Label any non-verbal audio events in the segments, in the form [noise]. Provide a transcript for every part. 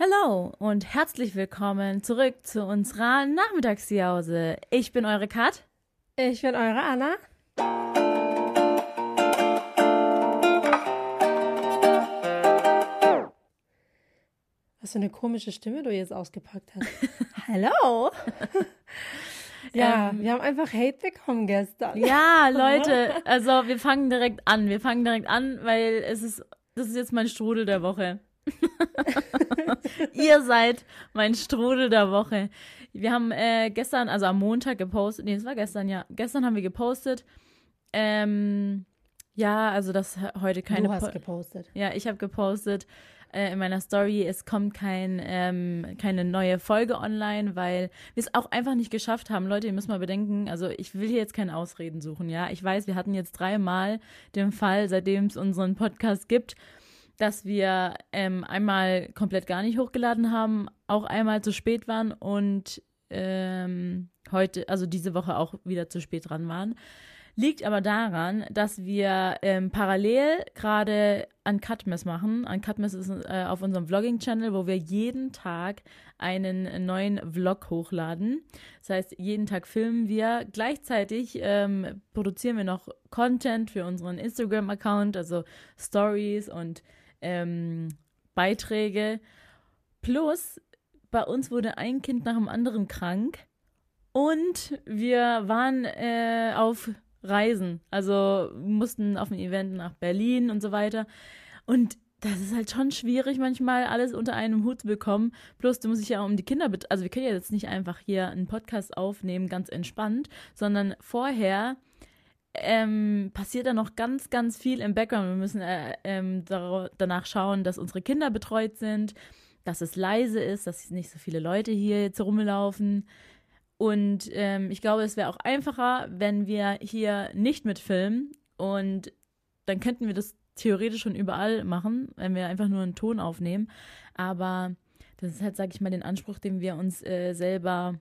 Hallo und herzlich willkommen zurück zu unserer Nachmittagsjause. Ich bin eure Kat. Ich bin eure Anna. Was für eine komische Stimme du jetzt ausgepackt hast. [laughs] Hallo. ja, ähm, wir haben einfach Hate bekommen gestern. Ja, [laughs] Leute, also wir fangen direkt an. Wir fangen direkt an, weil es ist, das ist jetzt mein Strudel der Woche. [laughs] Ihr seid mein Strudel der Woche. Wir haben äh, gestern, also am Montag gepostet, nee, es war gestern, ja. Gestern haben wir gepostet. Ähm, ja, also das heute keine. Du hast po gepostet. Ja, ich habe gepostet äh, in meiner Story, es kommt kein, ähm, keine neue Folge online, weil wir es auch einfach nicht geschafft haben. Leute, ihr müsst mal bedenken, also ich will hier jetzt keine Ausreden suchen, ja. Ich weiß, wir hatten jetzt dreimal den Fall, seitdem es unseren Podcast gibt, dass wir ähm, einmal komplett gar nicht hochgeladen haben, auch einmal zu spät waren und ähm, heute, also diese Woche auch wieder zu spät dran waren. Liegt aber daran, dass wir ähm, parallel gerade an Cutmess machen. An Cutmess ist äh, auf unserem Vlogging-Channel, wo wir jeden Tag einen neuen Vlog hochladen. Das heißt, jeden Tag filmen wir. Gleichzeitig ähm, produzieren wir noch Content für unseren Instagram-Account, also Stories und ähm, Beiträge. Plus, bei uns wurde ein Kind nach dem anderen krank. Und wir waren äh, auf reisen. Also mussten auf ein Event nach Berlin und so weiter. Und das ist halt schon schwierig, manchmal alles unter einem Hut zu bekommen. Plus, du musst dich ja um die Kinder, also wir können ja jetzt nicht einfach hier einen Podcast aufnehmen, ganz entspannt, sondern vorher ähm, passiert da noch ganz, ganz viel im Background. Wir müssen äh, ähm, danach schauen, dass unsere Kinder betreut sind, dass es leise ist, dass nicht so viele Leute hier jetzt rumlaufen. Und ähm, ich glaube, es wäre auch einfacher, wenn wir hier nicht mitfilmen und dann könnten wir das theoretisch schon überall machen, wenn wir einfach nur einen Ton aufnehmen. Aber das ist halt, sag ich mal, den Anspruch, den wir uns äh, selber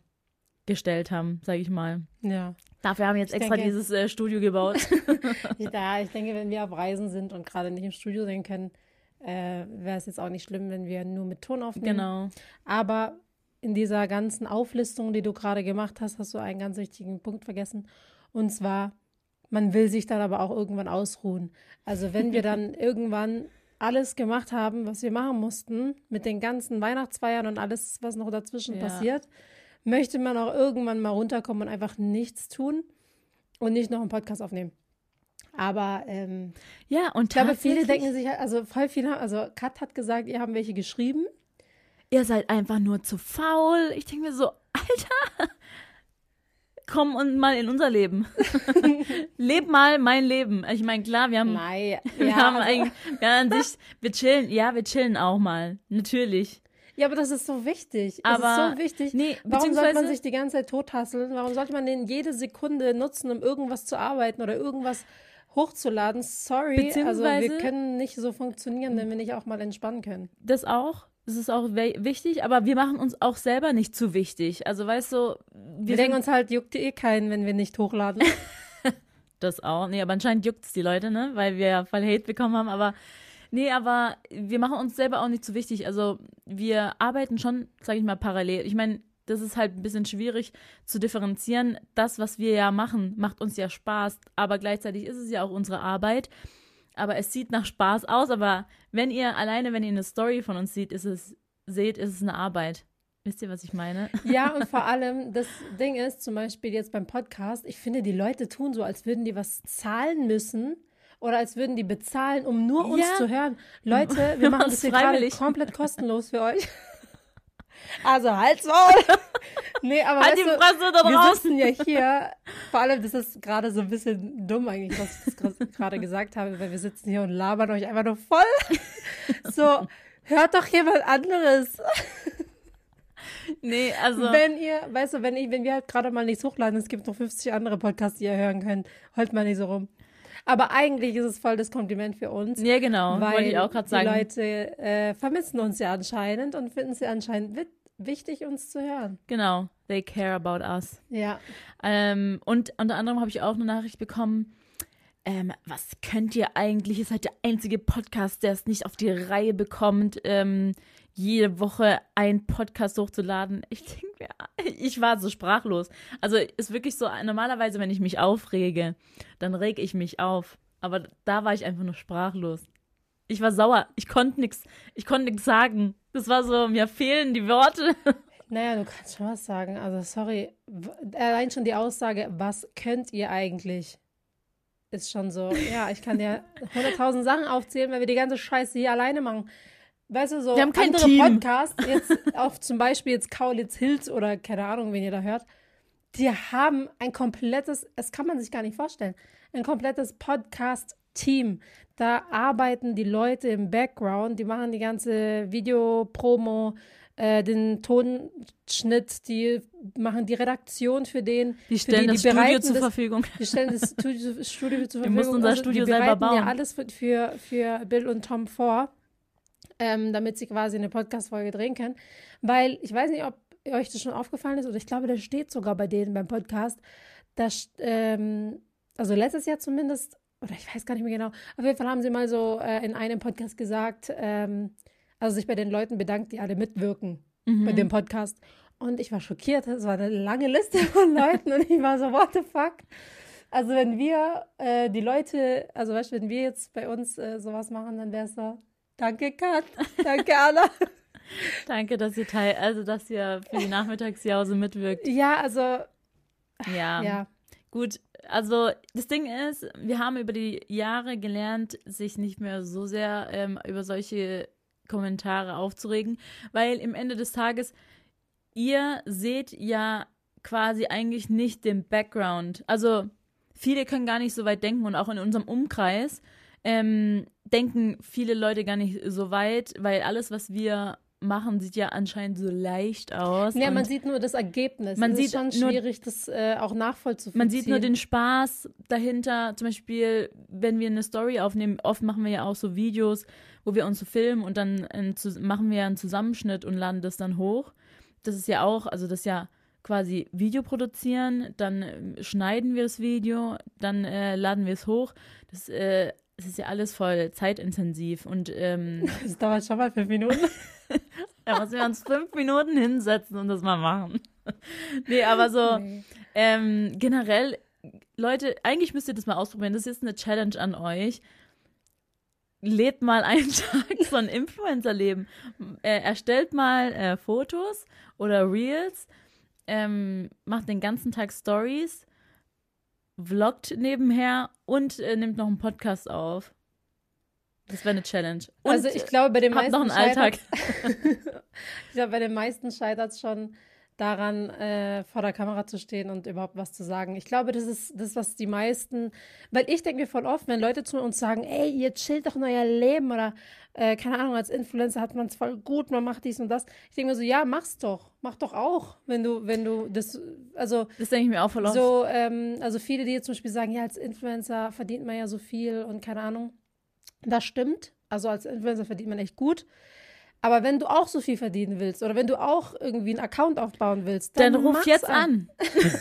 gestellt haben, sag ich mal. Ja. Dafür haben wir jetzt ich extra denke, dieses äh, Studio gebaut. [laughs] ja, ich denke, wenn wir auf Reisen sind und gerade nicht im Studio sein können, äh, wäre es jetzt auch nicht schlimm, wenn wir nur mit Ton aufnehmen. Genau. Aber in dieser ganzen Auflistung, die du gerade gemacht hast, hast du einen ganz wichtigen Punkt vergessen. Und zwar, man will sich dann aber auch irgendwann ausruhen. Also wenn wir dann [laughs] irgendwann alles gemacht haben, was wir machen mussten, mit den ganzen Weihnachtsfeiern und alles, was noch dazwischen ja. passiert, möchte man auch irgendwann mal runterkommen und einfach nichts tun und nicht noch einen Podcast aufnehmen. Aber ähm, ja, und ich glaube, viele denken sich, also voll viele, also Kat hat gesagt, ihr haben welche geschrieben ihr seid einfach nur zu faul. Ich denke mir so, Alter, komm und mal in unser Leben. [laughs] Leb mal mein Leben. Ich meine, klar, wir haben, Nein, wir ja, haben eigentlich, ja, an sich, wir chillen, ja, wir chillen auch mal, natürlich. Ja, aber das ist so wichtig. Aber es ist so wichtig. Nee, Warum sollte man sich die ganze Zeit tothasseln? Warum sollte man denn jede Sekunde nutzen, um irgendwas zu arbeiten oder irgendwas hochzuladen? Sorry, also wir können nicht so funktionieren, wenn wir nicht auch mal entspannen können. Das auch. Das ist auch wichtig, aber wir machen uns auch selber nicht zu wichtig. Also weißt du, wir, wir denken uns halt, juckt eh keinen, wenn wir nicht hochladen. [laughs] das auch. Nee, aber anscheinend juckt es die Leute, ne? Weil wir ja voll Hate bekommen haben, aber nee, aber wir machen uns selber auch nicht zu wichtig. Also wir arbeiten schon, sag ich mal, parallel. Ich meine, das ist halt ein bisschen schwierig zu differenzieren. Das, was wir ja machen, macht uns ja Spaß, aber gleichzeitig ist es ja auch unsere Arbeit aber es sieht nach Spaß aus. Aber wenn ihr alleine, wenn ihr eine Story von uns seht, ist es, seht, ist es eine Arbeit. Wisst ihr, was ich meine? [laughs] Ja, und vor allem, das Ding ist, zum Beispiel jetzt beim Podcast, ich finde, die Leute tun so, als würden die was zahlen müssen oder als würden die bezahlen, um nur uns ja. zu hören. Leute, [laughs] wir machen das hier gerade komplett kostenlos für euch. [laughs] Also halt's Maul. [laughs] nee, aber halt die Fresse da wir sitzen ja hier. Vor allem, das ist gerade so ein bisschen dumm eigentlich, was ich gerade gesagt habe, weil wir sitzen hier und labern euch einfach nur voll. so, hört doch jemand anderes. Nee, also. Wenn ihr, weißt du, wenn ich, wenn wir halt gerade mal nichts hochladen, es gibt noch 50 andere Podcasts, die ihr hören könnt, holt mal nicht so rum. Aber eigentlich ist es voll das Kompliment für uns. Ja, genau. Weil wollte ich auch gerade sagen. Die Leute äh, vermissen uns ja anscheinend und finden es ja anscheinend wichtig, uns zu hören. Genau. They care about us. Ja. Ähm, und unter anderem habe ich auch eine Nachricht bekommen. Ähm, was könnt ihr eigentlich? Ihr seid der einzige Podcast, der es nicht auf die Reihe bekommt, ähm, jede Woche einen Podcast hochzuladen. Ich denke mir, ich war so sprachlos. Also ist wirklich so, normalerweise, wenn ich mich aufrege, dann reg ich mich auf. Aber da war ich einfach nur sprachlos. Ich war sauer. Ich konnte nichts, ich konnte nichts sagen. Das war so, mir fehlen die Worte. [laughs] Naja, du kannst schon was sagen. Also, sorry. Allein schon die Aussage, was könnt ihr eigentlich? Ist schon so, ja, ich kann [laughs] dir 100.000 Sachen aufzählen, wenn wir die ganze Scheiße hier alleine machen. Weißt du, so Wir haben kein andere Team. Podcasts, jetzt [laughs] auch zum Beispiel jetzt Kaulitz Hills oder keine Ahnung, wen ihr da hört, die haben ein komplettes, das kann man sich gar nicht vorstellen, ein komplettes Podcast-Team. Da arbeiten die Leute im Background, die machen die ganze Videopromo, äh, den Tonschnitt, die machen die Redaktion für den. Die stellen das Studio zur das- Verfügung. Die stellen das Studio, Studio zur Wir Verfügung. mussten unser Also, Studio die selber bereiten ja bauen. alles für, für, für Bill und Tom vor, ähm, damit sie quasi eine Podcast-Folge drehen können. Weil, ich weiß nicht, ob euch das schon aufgefallen ist, oder ich glaube, das steht sogar bei denen beim Podcast, dass, ähm, also letztes Jahr zumindest, oder ich weiß gar nicht mehr genau, auf jeden Fall haben sie mal so äh, in einem Podcast gesagt, ähm, also sich bei den Leuten bedankt, die alle mitwirken bei Mhm. dem Podcast. Und ich war schockiert. Es war eine lange Liste von Leuten und ich war so, what the fuck? Also wenn wir äh, die Leute, also weißt du, wenn wir jetzt bei uns äh, sowas machen, dann wäre es so, danke Kat, danke Anna. [laughs] Danke, dass ihr teil, also dass ihr für die Nachmittagsjause mitwirkt. ja, also, Ja. ja. Gut, also das Ding ist, wir haben über die Jahre gelernt, sich nicht mehr so sehr ähm, über solche Kommentare aufzuregen, weil im Ende des Tages, ihr seht ja quasi eigentlich nicht den Background. Also viele können gar nicht so weit denken und auch in unserem Umkreis ähm, denken viele Leute gar nicht so weit, weil alles, was wir machen, sieht ja anscheinend so leicht aus. Ja, man sieht nur das Ergebnis. Man es sieht ist schon nur- schwierig, das äh, auch nachvollzuziehen. Man sieht nur den Spaß dahinter. Zum Beispiel, wenn wir eine Story aufnehmen, oft machen wir ja auch so Videos, wo wir uns so filmen und dann zu, machen wir einen Zusammenschnitt und laden das dann hoch. Das ist ja auch, also das ist ja quasi Video produzieren, dann äh, schneiden wir das Video, dann äh, laden wir es hoch. Das, äh, das ist ja alles voll zeitintensiv und ähm, [laughs] Das dauert schon mal fünf Minuten. [laughs] da müssen wir uns fünf Minuten hinsetzen und das mal machen. [laughs] nee, aber so. Nee. Ähm, generell, Leute, eigentlich müsst ihr das mal ausprobieren. Das ist jetzt eine Challenge an euch. Lädt mal einen Tag so ein Influencer-Leben. Äh, erstellt mal äh, Fotos oder Reels. Ähm, macht den ganzen Tag Stories. Vloggt nebenher und äh, nimmt noch einen Podcast auf. Das wäre eine Challenge. Und also ich glaube, bei den meisten noch einen Alltag. [laughs] ich glaube, bei den meisten scheitert es schon daran, äh, vor der Kamera zu stehen und überhaupt was zu sagen. Ich glaube, das ist das, was die meisten, weil ich denke mir voll oft, wenn Leute zu uns sagen, ey, ihr chillt doch in euer Leben oder äh, keine Ahnung, als Influencer hat man es voll gut, man macht dies und das. Ich denke mir so, ja, mach's doch, mach doch auch, wenn du, wenn du das, also Das denke ich mir auch voll oft. so, ähm, also viele, die jetzt zum Beispiel sagen, ja, als Influencer verdient man ja so viel und keine Ahnung. Das stimmt. Also als Influencer verdient man echt gut. Aber wenn du auch so viel verdienen willst oder wenn du auch irgendwie einen Account aufbauen willst, dann, Dann ruf jetzt an. an. [laughs]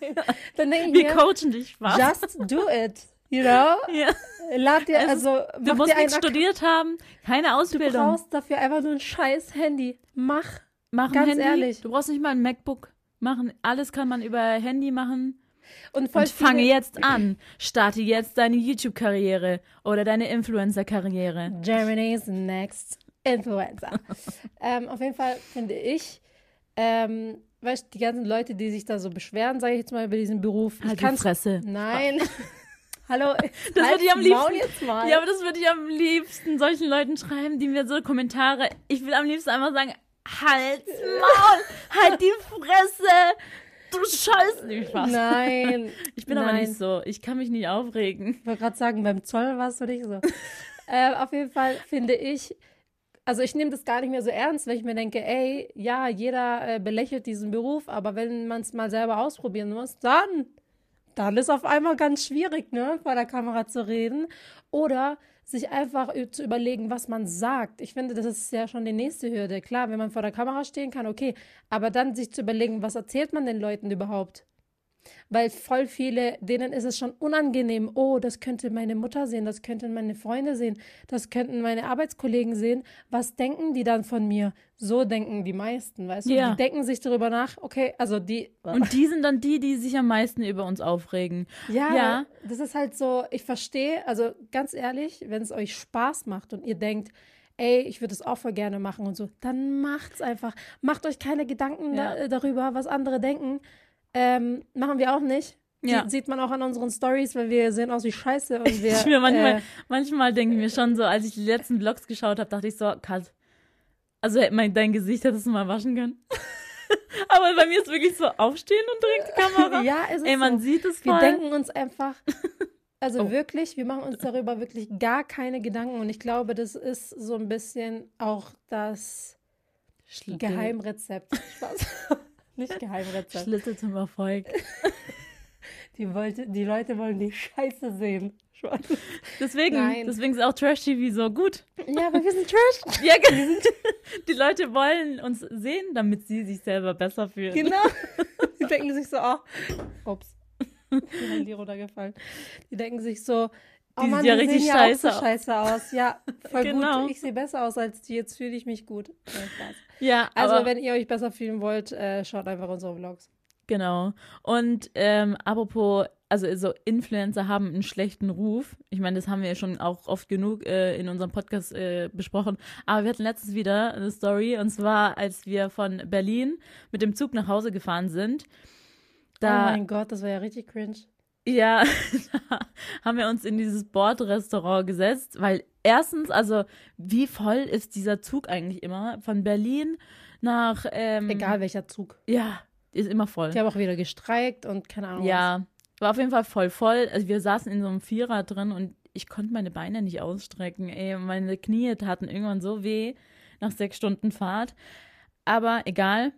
[laughs] Dann denke ich Wir mir, coachen dich, Spaß. just do it. You know? [laughs] Ja. Lad dir, ist- also Du musst Account. studiert haben, keine Du Ausbildung. brauchst dafür einfach nur ein scheiß Handy. Mach. Mach ein ganz Handy. ehrlich. Du brauchst nicht mal ein MacBook machen. Alles kann man über Handy machen. Und Und fange jetzt an. Starte jetzt deine YouTube-Karriere oder deine Influencer-Karriere. Germany's Next Influencer. ähm, auf jeden Fall finde ich, ähm, weißt du, die ganzen Leute, die sich da so beschweren, sage ich jetzt mal, über diesen Beruf. ich Halt die kann's- Fresse. Nein. [laughs] Hallo. Das halt's würde ich am liebsten. Jetzt mal. Ja, aber das würde ich am liebsten solchen Leuten schreiben, die mir so Kommentare. Ich will am liebsten einfach sagen: Halt's Maul, [laughs] halt die Fresse. Du Scheiß nicht was. Nein. [laughs] Ich bin aber Nein. nicht so. Ich kann mich nicht aufregen. Ich wollte gerade sagen, beim Zoll warst du nicht so. äh, auf jeden Fall finde ich, also ich nehme das gar nicht mehr so ernst, wenn ich mir denke, ey, ja, jeder äh, belächelt diesen Beruf, aber wenn man es mal selber ausprobieren muss, dann, dann ist auf einmal ganz schwierig, ne, vor der Kamera zu reden. Oder sich einfach zu überlegen, was man sagt. Ich finde, das ist ja schon die nächste Hürde. Klar, wenn man vor der Kamera stehen kann, okay. Aber dann sich zu überlegen, was erzählt man den Leuten überhaupt? Weil voll viele, denen ist es schon unangenehm. Oh, das könnte meine Mutter sehen, das könnten meine Freunde sehen, das könnten meine Arbeitskollegen sehen. Was denken die dann von mir? So denken die meisten, weißt du? Ja. Die denken sich darüber nach, okay, also die. Und die sind dann die, die sich am meisten über uns aufregen. Ja, Ja. das ist halt so, ich verstehe, also ganz ehrlich, wenn es euch Spaß macht und ihr denkt, ey, ich würde es auch voll gerne machen und so, dann macht's einfach. Macht euch keine Gedanken Ja. da, darüber, was andere denken. Ähm, machen wir auch nicht. Ja. Sie, sieht man auch an unseren Stories, weil wir sehen aus wie Scheiße und wir. [laughs] Mir manchmal, äh, manchmal denke ich mir schon so, als ich die letzten Vlogs geschaut habe, dachte ich so, Kat, also mein, dein Gesicht hättest du mal waschen können. [laughs] Aber bei mir ist wirklich so aufstehen und direkt die Kamera. [laughs] ja, es ist Ey, man so. sieht es Wir voll. denken uns einfach, also Oh. wirklich, wir machen uns darüber wirklich gar keine Gedanken und ich glaube, das ist so ein bisschen auch das Geheimrezept. Nicht Geheimrezept. [laughs] Schlüssel zum Erfolg. [laughs] Die, wollte, die Leute wollen die Scheiße sehen. Deswegen, Nein. deswegen ist auch Trash-TV so gut. Ja, aber wir sind Trash. [laughs] Ja, genau. die Leute wollen uns sehen, damit sie sich selber besser fühlen. Genau. Die denken sich so, oh, ups. Handy runtergefallen. Die denken sich so, oh Die Mann, sieht ja richtig sehen ja scheiße auch so scheiße aus. Ja, voll Genau. gut. Ich sehe besser aus als die. Jetzt fühle ich mich gut. Ja, Also, wenn ihr euch besser fühlen wollt, äh, schaut einfach unsere Vlogs. Genau. Und ähm, apropos, also so Influencer haben einen schlechten Ruf. Ich meine, das haben wir ja schon auch oft genug äh, in unserem Podcast äh, besprochen. Aber wir hatten letztens wieder eine Story und zwar, als wir von Berlin mit dem Zug nach Hause gefahren sind. oh Da, mein Gott, das war ja richtig cringe. Ja, [laughs] da haben wir uns in dieses Bordrestaurant gesetzt, weil erstens, also wie voll ist dieser Zug eigentlich immer von Berlin nach, ähm, Egal welcher Zug. ja, ist immer voll. Die haben auch wieder gestreikt und keine Ahnung. Ja, war auf jeden Fall voll voll. Also wir saßen in so einem Vierer drin und ich konnte meine Beine nicht ausstrecken. Ey, meine Knie taten irgendwann so weh nach sechs Stunden Fahrt. Aber egal.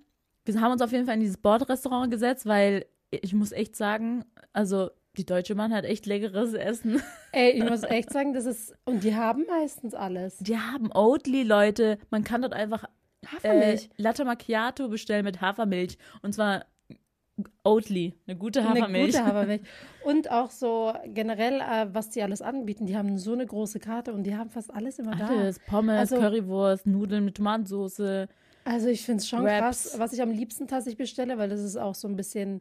Wir haben uns auf jeden Fall in dieses Bordrestaurant gesetzt, weil ich muss echt sagen, also die Deutsche Bahn hat echt leckeres Essen. [laughs] Ey, ich muss echt sagen, das ist. Und die haben meistens alles. Die haben Oatly, Leute. Man kann dort einfach äh, Hafermilch. Latte Macchiato bestellen mit Hafermilch. Und zwar Oatly, eine gute Hafermilch. Eine gute [laughs] Hafermilch. Und auch so generell, äh, was die alles anbieten. Die haben so eine große Karte und die haben fast alles immer da. Alles, Pommes, Also- Currywurst, Nudeln mit Tomatensauce. Also ich finde es schon Wraps. krass, was ich am liebsten tatsächlich bestelle, weil das ist auch so ein bisschen,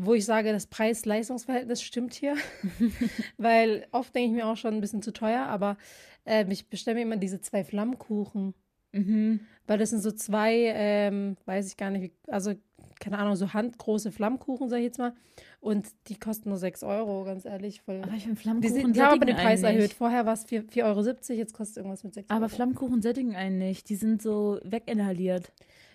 wo ich sage, das Preis-Leistungs-Verhältnis stimmt hier. [laughs] weil oft denke ich mir auch schon ein bisschen zu teuer, aber äh, ich bestelle mir immer diese zwei Flammkuchen. Mhm. Weil das sind so zwei, ähm, weiß ich gar nicht, wie- also keine Ahnung, so handgroße Flammkuchen, sag ich jetzt mal. Und die kosten nur 6 Euro, ganz ehrlich. Voll. Aber ich finde Die, Flammkuchen sind, die haben aber den Preis erhöht. nicht. Vorher war es 4,,70 Euro, jetzt kostet irgendwas mit 6 Aber Euro. Flammkuchen sättigen einen nicht. Die sind so weginhaliert.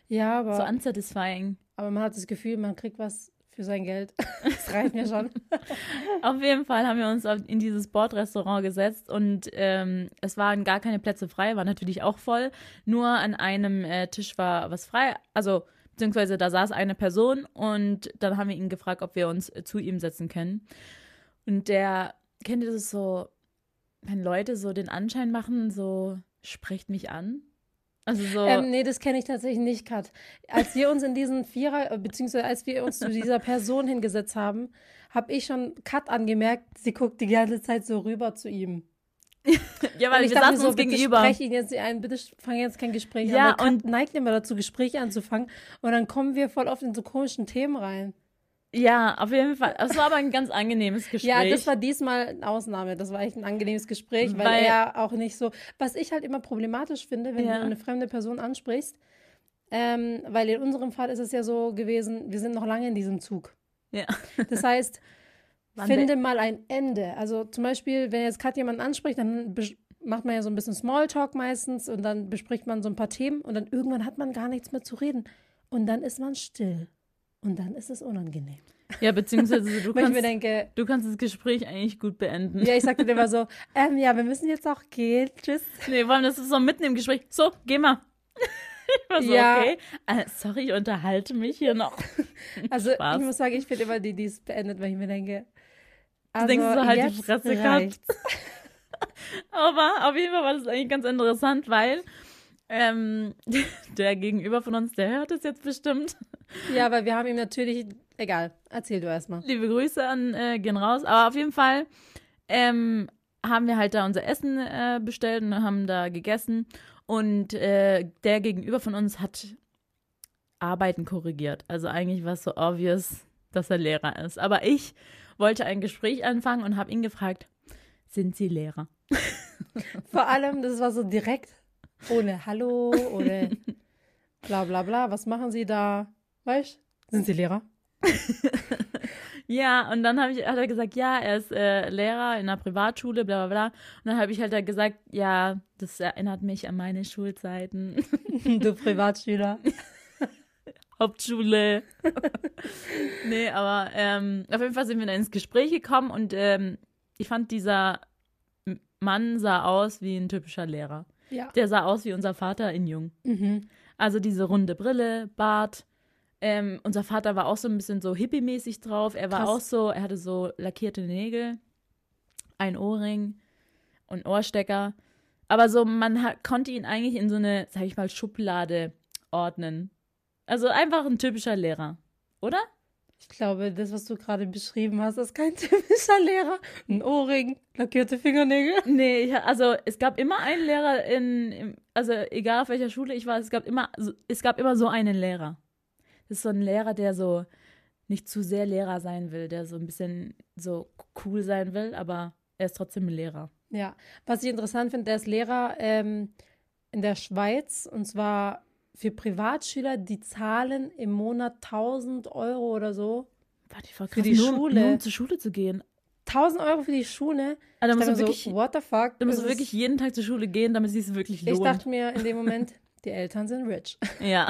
Ja, aber, So unsatisfying. aber man hat das Gefühl, man kriegt was für sein Geld. [laughs] das reicht mir schon. [laughs] Auf jeden Fall haben wir uns in dieses Bordrestaurant gesetzt und ähm, es waren gar keine Plätze frei, war natürlich auch voll. Nur an einem äh, Tisch war was frei. Also, beziehungsweise da saß eine Person und dann haben wir ihn gefragt, ob wir uns äh, zu ihm setzen können. Und der, kennt ihr das so, wenn Leute so den Anschein machen, so, sprecht mich an? Also so. Ähm, nee, das kenne ich tatsächlich nicht, Kat. Als wir uns in diesen Vierer, äh, beziehungsweise als wir uns zu dieser Person hingesetzt haben, habe ich schon Kat angemerkt, sie guckt die ganze Zeit so rüber zu ihm. [laughs] ja, weil und ich wir dachte so, uns bitte gegenüber. sprech ihn jetzt nicht ein, bitte fang jetzt kein Gespräch Ja, an. Kat und- neigt immer dazu, Gespräche anzufangen. Und dann kommen wir voll oft in so komischen Themen rein. Ja, auf jeden Fall. Es war aber ein ganz angenehmes Gespräch. Ja, das war diesmal eine Ausnahme. Das war echt ein angenehmes Gespräch, weil, Weil- er auch nicht so. Was ich halt immer problematisch finde, wenn Ja. du eine fremde Person ansprichst, ähm, weil in unserem Fall ist es ja so gewesen, wir sind noch lange in diesem Zug. Ja. Das heißt, [laughs] finde mal ein Ende. Also zum Beispiel, wenn jetzt Kat jemanden anspricht, dann macht man ja so ein bisschen Smalltalk meistens und dann bespricht man so ein paar Themen und dann irgendwann hat man gar nichts mehr zu reden. Und dann ist man still. Und dann ist es unangenehm. Ja, beziehungsweise du [laughs] kannst, denke, du kannst das Gespräch eigentlich gut beenden. ja, ich sagte dir immer so, [laughs] ähm, ja, wir müssen jetzt auch gehen. Tschüss. Nee, vor allem, das ist so mitten im Gespräch. So, geh mal. [laughs] Ich war so, Ja. okay. Äh, sorry, ich unterhalte mich hier noch. Also Spaß. ich muss sagen, ich finde immer die, die es beendet, weil ich mir denke, Du also, denkst so, halt die Fresse gehabt. Aber auf jeden Fall war das eigentlich ganz interessant, weil ähm, [laughs] der Gegenüber von uns, der hört es jetzt bestimmt. Ja, weil wir haben ihm natürlich. Egal, erzähl du erstmal. Liebe Grüße an äh, gehen raus. Aber auf jeden Fall ähm, haben wir halt da unser Essen äh, bestellt und haben da gegessen. Und äh, der Gegenüber von uns hat Arbeiten korrigiert. Also eigentlich war es so obvious, dass er Lehrer ist. Aber ich wollte ein Gespräch anfangen und habe ihn gefragt, sind Sie Lehrer? [laughs] Vor allem, das war so direkt, ohne Hallo, ohne bla bla bla. Was machen Sie da? Weißt Sind Sie Lehrer? [laughs] Ja, und dann ich, hat er gesagt, ja, er ist äh, Lehrer in einer Privatschule, bla bla bla. Und dann habe ich halt gesagt, ja, das erinnert mich an meine Schulzeiten. [laughs] du Privatschüler. [laughs] Hauptschule. nee, aber ähm, auf jeden Fall sind wir dann ins Gespräch gekommen und ähm, ich fand, dieser Mann sah aus wie ein typischer Lehrer. Ja. Der sah aus wie unser Vater in Jung. Mhm. Also diese runde Brille, Bart. Ähm, unser Vater war auch so ein bisschen so hippie-mäßig drauf. Er war Krass. auch so, er hatte so lackierte Nägel, ein Ohrring und Ohrstecker. Aber so, man hat, konnte ihn eigentlich in so eine, sag ich mal, Schublade ordnen. Also einfach ein typischer Lehrer, oder? Ich glaube, das, was du gerade beschrieben hast, ist kein [laughs] typischer Lehrer. Ein Ohrring, lackierte Fingernägel. Nee, ich, also es gab immer einen Lehrer in, also egal auf welcher Schule ich war, es gab immer, so- es gab immer so einen Lehrer. Das ist so ein Lehrer, der so nicht zu sehr Lehrer sein will, der so ein bisschen so cool sein will, aber er ist trotzdem ein Lehrer. Ja, was ich interessant finde, der ist Lehrer ähm, in der Schweiz und zwar für Privatschüler, die zahlen im Monat 1000 Euro oder so. Warte, ich war Für krass, die nur, Schule. Nur um zur Schule zu gehen. 1000 Euro für die Schule. Also da Ich musst du wirklich, so, what the fuck? da musst du wirklich jeden Tag zur Schule gehen, damit es sich wirklich ich lohnt. dachte mir in dem Moment, die Eltern sind rich. [laughs] Ja.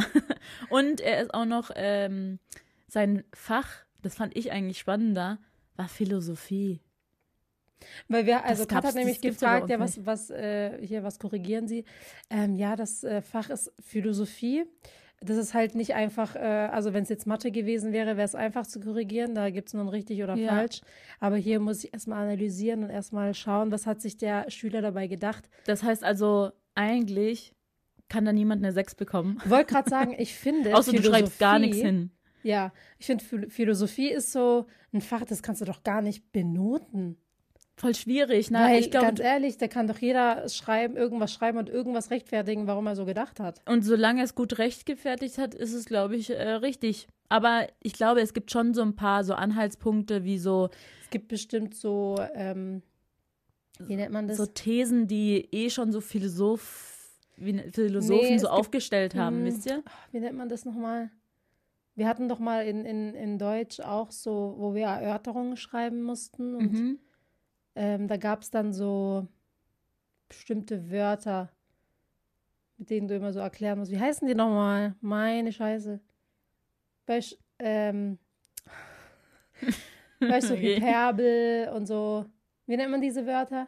Und er ist auch noch, ähm, sein Fach, das fand ich eigentlich spannender, war Philosophie. Weil wir, also Kat hat nämlich gefragt, ja, was, was, äh, hier, was korrigieren Sie? Ähm, ja, das äh, Fach ist Philosophie. Das ist halt nicht einfach, äh, also wenn es jetzt Mathe gewesen wäre, wäre es einfach zu korrigieren. Da gibt es nur ein richtig oder Ja. falsch. Aber hier muss ich erstmal analysieren und erstmal schauen, was hat sich der Schüler dabei gedacht. Das heißt also, eigentlich kann da niemand eine 6 bekommen. Wollte gerade sagen, ich finde. [laughs] Außer du schreibst gar nichts hin. Ja, ich finde, Phil- Philosophie ist so ein Fach, das kannst du doch gar nicht benoten. Voll schwierig, ne? Weil, ich glaube, ganz ehrlich, da kann doch jeder schreiben, irgendwas schreiben und irgendwas rechtfertigen, warum er so gedacht hat. und solange es gut rechtgefertigt hat, ist es, glaube ich, äh, richtig. Aber ich glaube, es gibt schon so ein paar so Anhaltspunkte, wie so, Es gibt bestimmt so, ähm, wie nennt man das? so Thesen, die eh schon so Philosoph, wie, ne- Philosophen Nee, so gibt- aufgestellt haben, Mm, wisst ihr? wie nennt man das nochmal? Wir hatten doch mal in, in, in Deutsch auch so, wo wir Erörterungen schreiben mussten und Mhm. Ähm, da gab es dann so bestimmte Wörter, mit denen du immer so erklären musst. Wie heißen die nochmal? Meine Scheiße. Weißt, ähm, [laughs] weißt du. Hyperbel und so. Wie nennt man diese Wörter?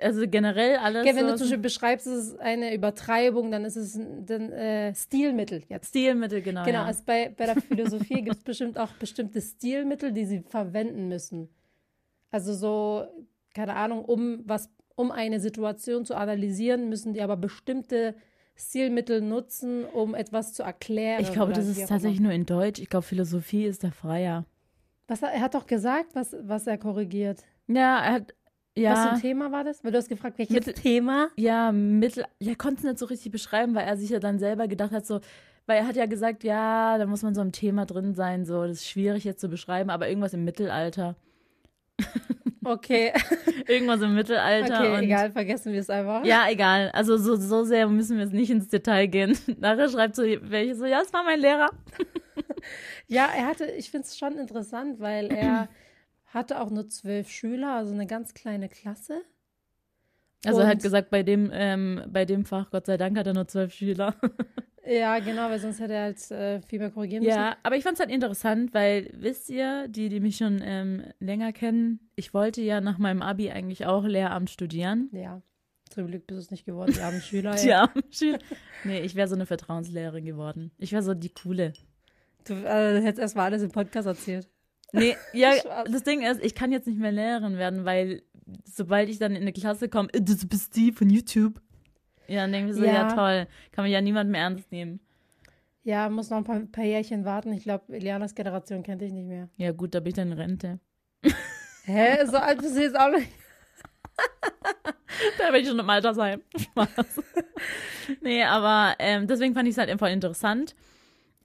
Also generell alles. Ja, wenn du zum Beispiel beschreibst, es ist eine Übertreibung, dann ist es ein dann, äh, Stilmittel jetzt. Stilmittel, genau. Genau, ja. also bei, bei der Philosophie [laughs] gibt es bestimmt auch bestimmte Stilmittel, die sie verwenden müssen. Also so, keine Ahnung, um was, um eine Situation zu analysieren, müssen die aber bestimmte Stilmittel nutzen, um etwas zu erklären. Ich glaube, das ist tatsächlich nur in Deutsch. Ich glaube, Philosophie ist der Freier. Was, er er hat doch gesagt, was, was er korrigiert. Ja, er hat. Was für Ja, ein Thema war das? Weil du hast gefragt, welches Mittel- Thema? ja, mittel. Er konnte es nicht so richtig beschreiben, weil er sich ja dann selber gedacht hat, so. Weil er hat ja gesagt, ja, da muss man so im Thema drin sein, so. Das ist schwierig jetzt zu beschreiben, aber irgendwas im Mittelalter. [laughs] Okay, Irgendwas im Mittelalter. okay, egal, vergessen wir es einfach. Ja, egal. Also so, so sehr müssen wir jetzt nicht ins Detail gehen. [laughs] Nachher schreibt so welche so, ja, es war mein Lehrer. [laughs] Ja, er hatte, ich finde es schon interessant, weil er [clears throat] hatte auch nur zwölf Schüler, also eine ganz kleine Klasse. Also er hat gesagt, bei dem, ähm, bei dem Fach, Gott sei Dank, hat er nur zwölf Schüler. [laughs] Ja, genau, weil sonst hätte er halt äh, viel mehr korrigieren müssen. Ja, aber ich fand es halt interessant, weil, wisst ihr, die, die mich schon ähm, länger kennen, ich wollte ja nach meinem Abi eigentlich auch Lehramt studieren. Ja. Zum Glück bist du es nicht geworden, die armen Schüler. [laughs] Die armen Schüler. Nee, ich wäre so eine Vertrauenslehrerin geworden. Ich wäre so die coole. Du äh, hättest erstmal alles im Podcast erzählt. Nee, [laughs] ja, das Ding ist, ich kann jetzt nicht mehr Lehrerin werden, weil sobald ich dann in eine Klasse komme, äh, du bist die von YouTube. Ja, dann denke ich so, ja. Ja. toll, kann mich ja niemand mehr ernst nehmen. Ja, muss noch ein paar, paar Jährchen warten. Ich glaube, Elianas Generation kennt dich nicht mehr. Ja gut, da bin ich dann in Rente. [laughs] Hä? So alt bist du jetzt auch nicht. [laughs] Da werde ich schon im Altersheim. Spaß. nee, aber ähm, deswegen fand ich es halt voll interessant.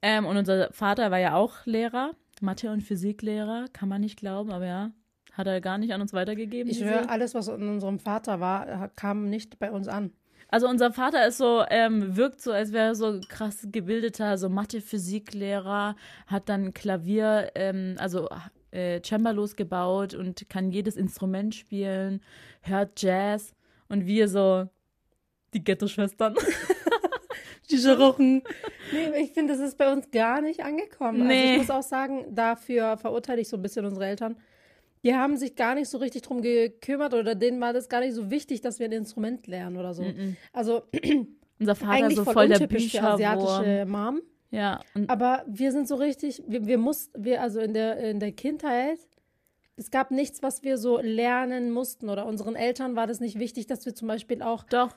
Ähm, und unser Vater war ja auch Lehrer, Mathe- und Physiklehrer, kann man nicht glauben, aber ja, hat er gar nicht an uns weitergegeben. Ich höre, alles, was in unserem Vater war, kam nicht bei uns an. Also unser Vater ist so, ähm, wirkt so, als wäre er so krass gebildeter, so Mathe-Physiklehrer, hat dann Klavier, ähm, also äh, Cembalos gebaut und kann jedes Instrument spielen, hört Jazz und wir so die Ghetto-Schwestern. [laughs] die Scharochen. Nee, ich finde, das ist bei uns gar nicht angekommen. Also Nee. ich muss auch sagen, dafür verurteile ich so ein bisschen unsere Eltern. Die haben sich gar nicht so richtig drum gekümmert oder denen war das gar nicht so wichtig, dass wir ein Instrument lernen oder so. Also [clears throat] Unser Vater eigentlich so voll, voll der Bücherwurm. asiatische Mom. Ja, Aber wir sind so richtig, wir, wir mussten, wir, also in der, in der Kindheit, es gab nichts, was wir so lernen mussten oder unseren Eltern war das nicht wichtig, dass wir zum Beispiel auch doch,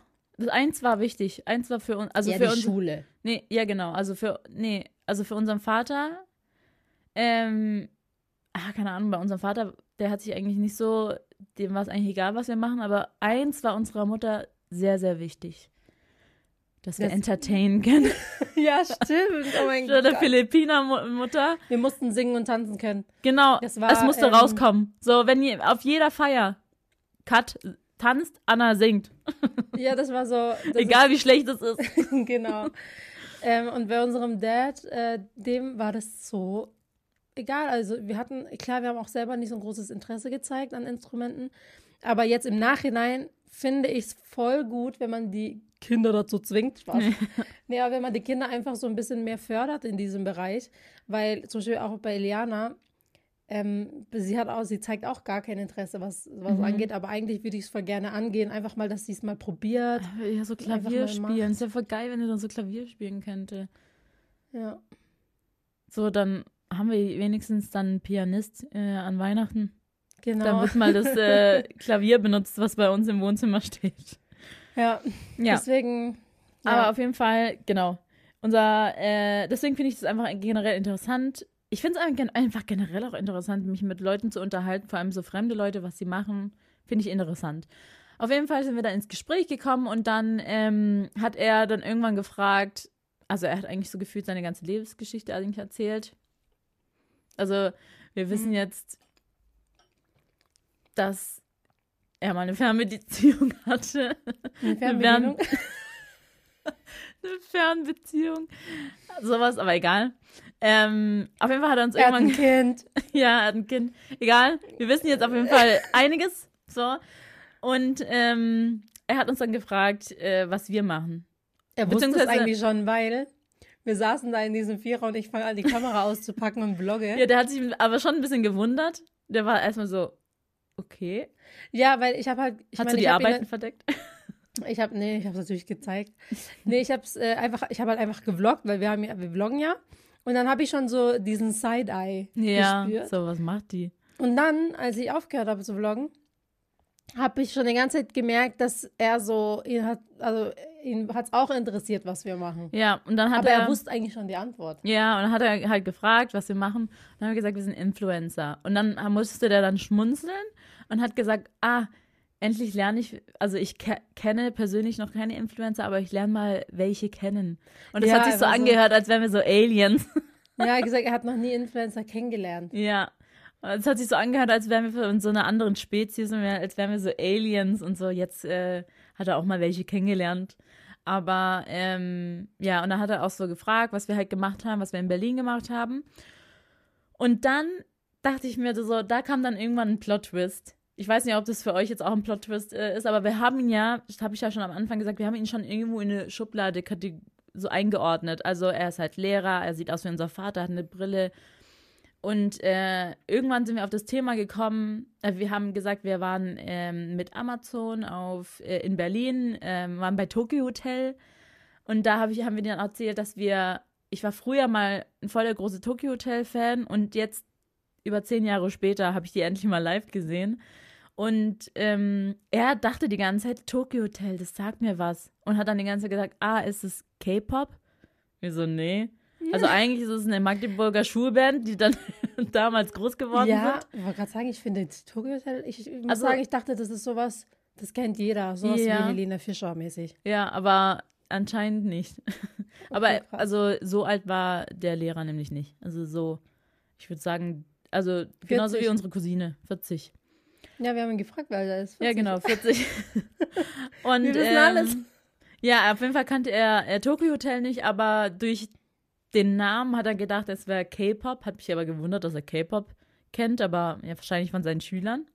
eins war wichtig. Eins war für uns, also ja, für die uns. Schule. Nee, ja, genau. Also für, nee, also für unseren Vater, ähm, ah, keine Ahnung, bei unserem Vater, der hat sich eigentlich nicht so, dem war es eigentlich egal, was wir machen, aber eins war unserer Mutter sehr, sehr wichtig. Dass wir Das- entertainen können. [laughs] Ja, stimmt. Oh mein [laughs] Für der Gott. Philippiner-Mutter. Wir mussten singen und tanzen können. Genau, Das war, es musste ähm, rauskommen. So, wenn ihr auf jeder Feier Kat tanzt, Anna singt. Ja, das war so. Das Egal wie schlecht es ist. Ist, [laughs] genau. Ähm, und bei unserem Dad, äh, dem war das so egal. Also wir hatten, klar, wir haben auch selber nicht so ein großes Interesse gezeigt an Instrumenten. Aber jetzt im Nachhinein finde ich es voll gut, wenn man die Kinder dazu zwingt. Spaß. [laughs] nee, aber wenn man die Kinder einfach so ein bisschen mehr fördert in diesem Bereich. Weil zum Beispiel auch bei Eliana, ähm, sie hat auch, sie zeigt auch gar kein Interesse, was, was Mhm. angeht, aber eigentlich würde ich es voll gerne angehen, einfach mal, dass sie es mal probiert. Ja, so Klavier spielen. Ist ja voll geil, wenn ihr dann so Klavier spielen könnte. Ja. So, dann haben wir wenigstens dann einen Pianist äh, an Weihnachten. Genau. Dann wird mal das [laughs] äh, Klavier benutzt, was bei uns im Wohnzimmer steht. ja, Ja, deswegen. Ja. aber auf jeden Fall, genau. Unser, äh, deswegen finde ich das einfach generell interessant. Ich finde es einfach, generell auch interessant, mich mit Leuten zu unterhalten, vor allem so fremde Leute, was sie machen, finde ich interessant. Auf jeden Fall sind wir dann ins Gespräch gekommen und dann ähm, hat er dann irgendwann gefragt, also er hat eigentlich so gefühlt seine ganze Lebensgeschichte eigentlich erzählt. Also wir wissen Mhm. jetzt, dass er mal eine Fernbeziehung [laughs] hatte. Eine Fernbedienung. [laughs] eine Fernbeziehung. Sowas, aber egal. Ähm, auf jeden Fall hat er uns Er hat ein irgendwann. Kind. [laughs] ja, er hat ein Kind. Egal. Wir wissen jetzt auf jeden Fall [laughs] einiges. So. Und ähm, er hat uns dann gefragt, äh, was wir machen. Er wusste es eigentlich schon, weil wir saßen da in diesem Vierer und ich fange an, die Kamera [laughs] auszupacken und vlogge. Ja, der hat sich aber schon ein bisschen gewundert. Der war erstmal so, okay. Ja, weil ich habe halt. Ich Hast meine, du die hab ihn- Arbeiten verdeckt? Ich habe, nee, ich habe es natürlich gezeigt. Nee, ich habe es äh, einfach, ich habe halt einfach gevloggt, weil wir haben ja, wir vloggen ja. Und dann habe ich schon so diesen Side-Eye Ja, gespürt. so, was macht die? Und dann, als ich aufgehört habe zu vloggen, habe ich schon die ganze Zeit gemerkt, dass er so, ihn hat, also ihn hat es auch interessiert, was wir machen. Ja, und dann hat Aber er, er wusste eigentlich schon die Antwort. Ja, und dann hat er halt gefragt, was wir machen. Und dann haben wir gesagt, wir sind Influencer. Und dann musste der dann schmunzeln und hat gesagt, ah, endlich lerne ich, also ich ke kenne persönlich noch keine Influencer, aber ich lerne mal welche kennen. Und das Ja, hat sich so einfach so. angehört, als wären wir so Aliens. Ja, er hat gesagt, er hat noch nie Influencer kennengelernt. ja. Es hat sich so angehört, als wären wir von so einer anderen Spezies und als wären wir so Aliens und so. Jetzt äh, hat er auch mal welche kennengelernt. Aber ähm, ja, und dann hat er auch so gefragt, was wir halt gemacht haben, was wir in Berlin gemacht haben. Und dann dachte ich mir so, da kam dann irgendwann ein Plot-Twist. Ich weiß nicht, ob das für euch jetzt auch ein Plot-Twist äh, ist, aber wir haben ihn ja, das habe ich ja schon am Anfang gesagt, wir haben ihn schon irgendwo in eine Schublade so eingeordnet. Also er ist halt Lehrer, er sieht aus wie unser Vater, hat eine Brille. Und äh, irgendwann sind wir auf das Thema gekommen. Äh, wir haben gesagt, wir waren ähm, mit Amazon auf, äh, in Berlin, ähm, waren bei Tokyo Hotel. Und da hab ich, haben wir dann erzählt, dass wir, ich war früher mal ein voll der große Tokyo Hotel Fan und jetzt über zehn Jahre später habe ich die endlich mal live gesehen. Und ähm, er dachte die ganze Zeit, Tokyo Hotel, das sagt mir was. Und hat dann die ganze Zeit gesagt, ah, ist es K-Pop? Wir so, nee. Also eigentlich ist es eine Magdeburger Schulband, die dann [laughs] damals groß geworden Ja, sind. ich wollte gerade sagen, ich finde Tokyo Hotel, ich, ich muss Also- sagen, ich dachte, das ist sowas, das kennt jeder, sowas Ja. wie Helene Fischer mäßig. Ja, aber anscheinend nicht. [laughs] aber krass. also so alt war der Lehrer nämlich nicht. Also so, ich würde sagen, also genauso 40. wie unsere Cousine, 40. Ja, wir haben ihn gefragt, weil er ist 40. Ja, genau, 40. [laughs] Und, Wir wissen ähm, alles. Ja, auf jeden Fall kannte er äh, Tokyo Hotel nicht, aber durch den Namen hat er gedacht, es wäre K-Pop. Hat mich aber gewundert, dass er K-Pop kennt, aber ja, wahrscheinlich von seinen Schülern.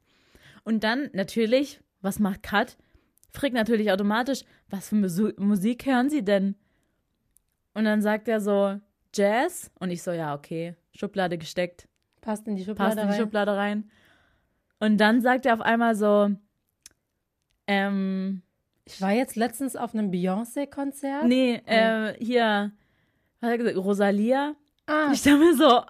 Und dann natürlich, was macht Kat? Fragt natürlich automatisch, was für Musu Musik hören Sie denn? Und dann sagt er so, Jazz. Und ich so, ja, okay, Schublade gesteckt Passt in die Schublade passt in die rein. Schublade rein. Und dann sagt er auf einmal so, ähm, Ich war jetzt letztens auf einem Beyoncé-Konzert. nee, äh, hier, was hat er gesagt, Rosalia. Ah, ich dachte mir so,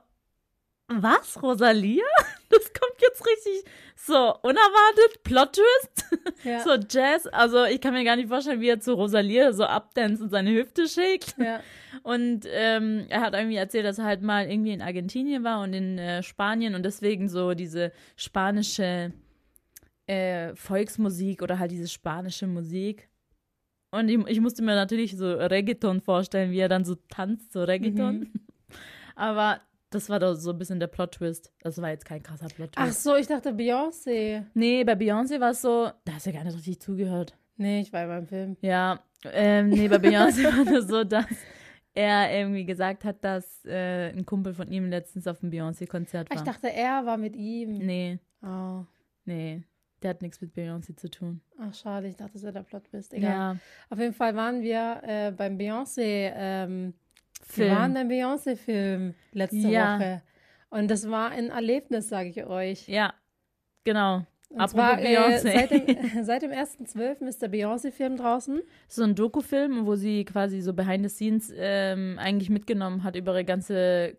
was, Rosalia? [laughs] Das kommt jetzt richtig so unerwartet, Plot-Twist, ja. so Jazz. Also ich kann mir gar nicht vorstellen, wie er zu Rosalia so abdanzt und seine Hüfte schickt. ja. Und ähm, er hat irgendwie erzählt, dass er halt mal irgendwie in Argentinien war und in äh, Spanien und deswegen so diese spanische äh, Volksmusik oder halt diese spanische Musik. Und ich, ich musste mir natürlich so Reggaeton vorstellen, wie er dann so tanzt, so Reggaeton. Aber das war doch so ein bisschen der Plot-Twist. Das war jetzt kein krasser Ach Plot-Twist. so, ich dachte Beyoncé. Nee, bei Beyoncé war es so, da hast du ja gar nicht richtig zugehört. Nee, ich war ja beim Film. Ja, ähm, nee, bei Beyoncé [laughs] war das so, dass er irgendwie gesagt hat, dass äh, ein Kumpel von ihm letztens auf dem Beyoncé-Konzert war. Ich dachte, er war mit ihm. nee, Oh. nee, der hat nichts mit Beyoncé zu tun. Ach, schade, ich dachte, das wäre der Plot bist. Egal. Ja, Auf jeden Fall waren wir äh, beim Beyoncé, ähm, Film. wir waren beim Beyoncé-Film letzte Ja. Woche. Und das war ein Erlebnis, sage ich euch. ja, genau. Und Apropos zwar, äh, Beyoncé. seit dem, [laughs] [laughs] seit dem 1.12. ist der Beyoncé-Film draußen. So ein Dokufilm, wo sie quasi so behind the scenes ähm, eigentlich mitgenommen hat über ihre ganze